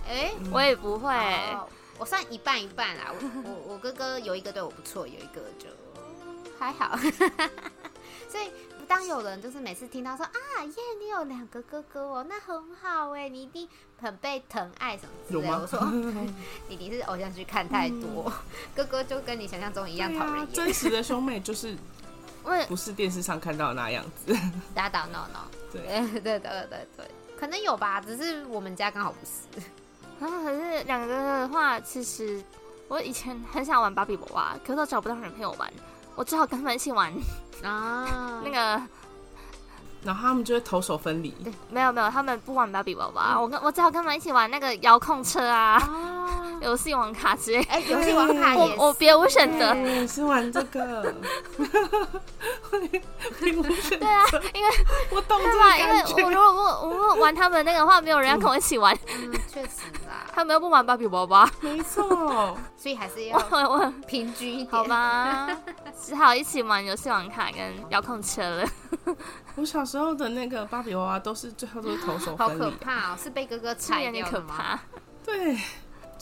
哎、欸，我也不会，哦、我算一半一半啦。我我我哥哥有一个对我不错，有一个就。还好，所以当有人就是每次听到说啊耶，你有两个哥哥哦，那很好哎，你一定很被疼爱什么之类我说 你你是偶像剧看太多，嗯、哥哥就跟你想象中一样讨人厌、啊。真实的兄妹就是 不是电视上看到的那样子。打打闹闹，对对对对对，可能有吧，只是我们家刚好不是。然后可是两个哥哥的话，其实我以前很想玩芭比娃娃，可是我找不到人陪我玩。我只好跟他们一起玩。啊，那个，然后他们就会投手分离。对，没有没有，他们不玩芭比娃娃，我跟我只好跟他们一起玩那个遥控车啊，游戏王卡之类。哎，游戏王卡也，我别无选择，也是玩这个。对啊，因为 我懂对吧？因为我如果我如果玩他们那个的话，没有人要跟我一起玩。嗯，确实啦，他们又不玩芭比娃娃，没错，所以还是要我平均一点，好吧？只好一起玩游戏王卡跟遥控车了。我小时候的那个芭比娃娃都是最后都是投手分离，好可怕哦！是被哥哥踩掉可怕。对，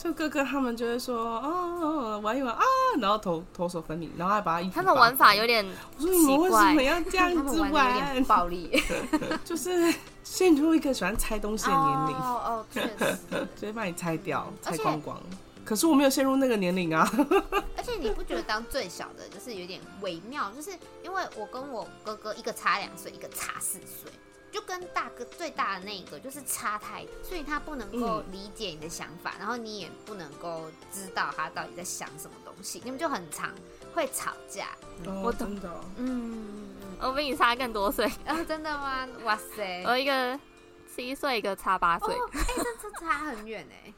就哥哥他们就会说哦，玩一玩啊，然后投投手分离，然后还把他他们玩法有点我说你们为什么要这样子玩？暴力，就是陷入一个喜欢拆东西的年龄。哦哦，确实，直接把你拆掉，拆光光。可是我没有陷入那个年龄啊，而且你不觉得当最小的就是有点微妙？就是因为我跟我哥哥一个差两岁，一个差四岁，就跟大哥最大的那个就是差太多，所以他不能够理解你的想法，嗯、然后你也不能够知道他到底在想什么东西，你们就很常会吵架。哦、我懂的，嗯，我比你差更多岁啊？真的吗？哇塞，我一个七岁，一个差八岁，哎、欸，这这差很远哎。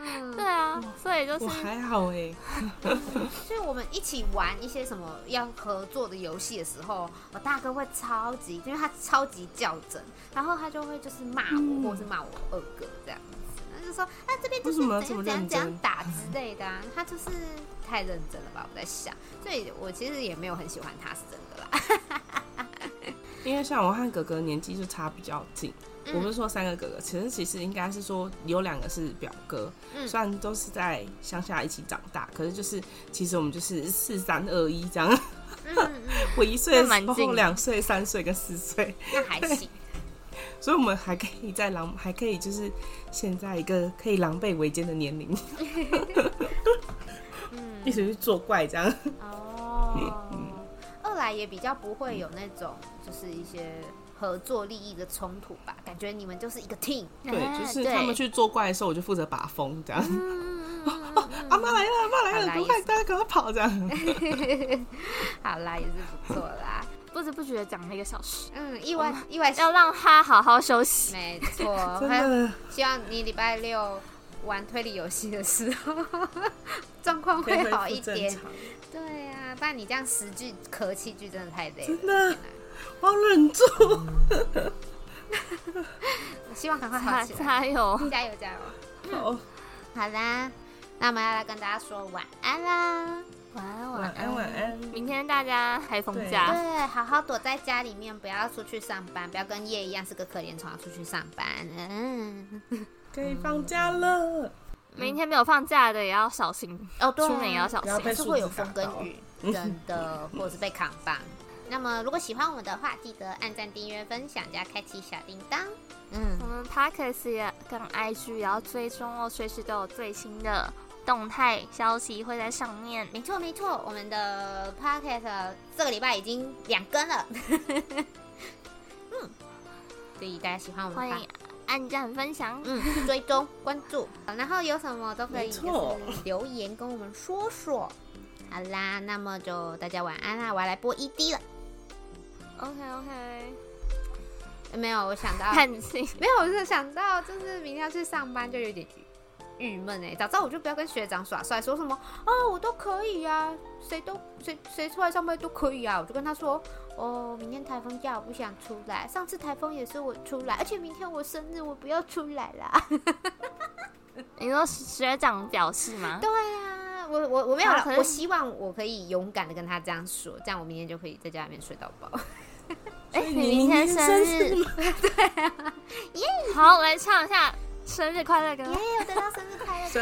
嗯、对啊，所以就是我还好哎。所以我们一起玩一些什么要合作的游戏的时候，我大哥会超级，因为他超级较真，然后他就会就是骂我，嗯、或者是骂我二哥这样子，他就说啊这边就是怎样怎样怎样打之类的啊，他就是太认真了吧？我在想，所以我其实也没有很喜欢他，是真的啦。因为像我和哥哥年纪就差比较近。我不是说三个哥哥，其实其实应该是说有两个是表哥，嗯、虽然都是在乡下一起长大，可是就是其实我们就是四三二一这样。我一岁的时候，两岁、三岁跟四岁，那还行。所以我们还可以在狼，还可以就是现在一个可以狼狈为奸的年龄，嗯、一直去作怪这样。哦，嗯、二来也比较不会有那种就是一些。合作利益的冲突吧，感觉你们就是一个 team。对，就是他们去做怪的时候，我就负责把风这样。阿妈来了，阿妈来了，赶快大家赶快跑这样。好啦，也是不错啦。不知不觉讲了一个小时，嗯，意外意外要让他好好休息。没错，真的。希望你礼拜六玩推理游戏的时候 状况会好一点。对呀，不然你这样十句咳七句真的太累了。真的。我要忍住，我希望赶快好起来，加油，加油，加油！好，好啦，那我们要来跟大家说晚安啦，晚安，晚安，晚安。明天大家还放假，对，好好躲在家里面，不要出去上班，不要跟夜一样是个可怜虫，出去上班。嗯，可以放假了。明天没有放假的也要小心哦，出门也要小心，还是会有风跟雨，真的，或者是被扛棒。那么，如果喜欢我们的话，记得按赞、订阅、分享，加开启小铃铛。嗯，我们 Podcast 也跟 IG 也要追踪哦，随时都有最新的动态消息会在上面。没错，没错，我们的 Podcast 这个礼拜已经两更了。嗯，所以大家喜欢我们，欢迎按赞、分享、嗯，追踪、关注，然后有什么都可以就是留言跟我们说说。好啦，那么就大家晚安啦，我要来播 ED 了。OK OK，没有，我想到，看清 没有，我是想到，就是明天要去上班，就有点郁闷哎。早知道我就不要跟学长耍帅，说什么哦，我都可以呀，谁都谁谁出来上班都可以啊。我就跟他说，哦，明天台风假，我不想出来。上次台风也是我出来，而且明天我生日，我不要出来啦。你说学长表示吗？对呀，我我我没有，我希望我可以勇敢的跟他这样说，这样我明天就可以在家里面睡到饱。哎，你明天生日？对啊，耶！好，我来唱一下生日快乐歌。耶！我得到生日快乐歌。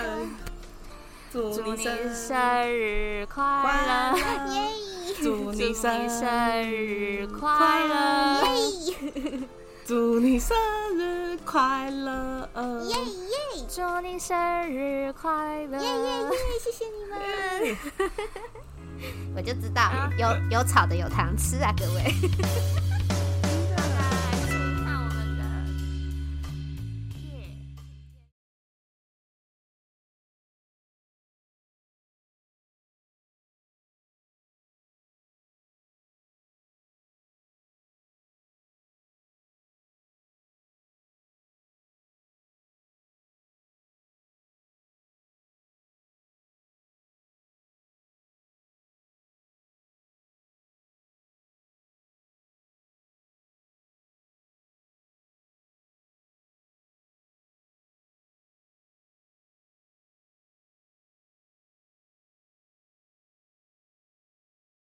祝你生日快乐！耶！祝你生日快乐！耶！祝你生日快乐！耶耶！祝你生日快乐！耶耶耶！谢谢你们。我就知道有有草的有糖吃啊，各位。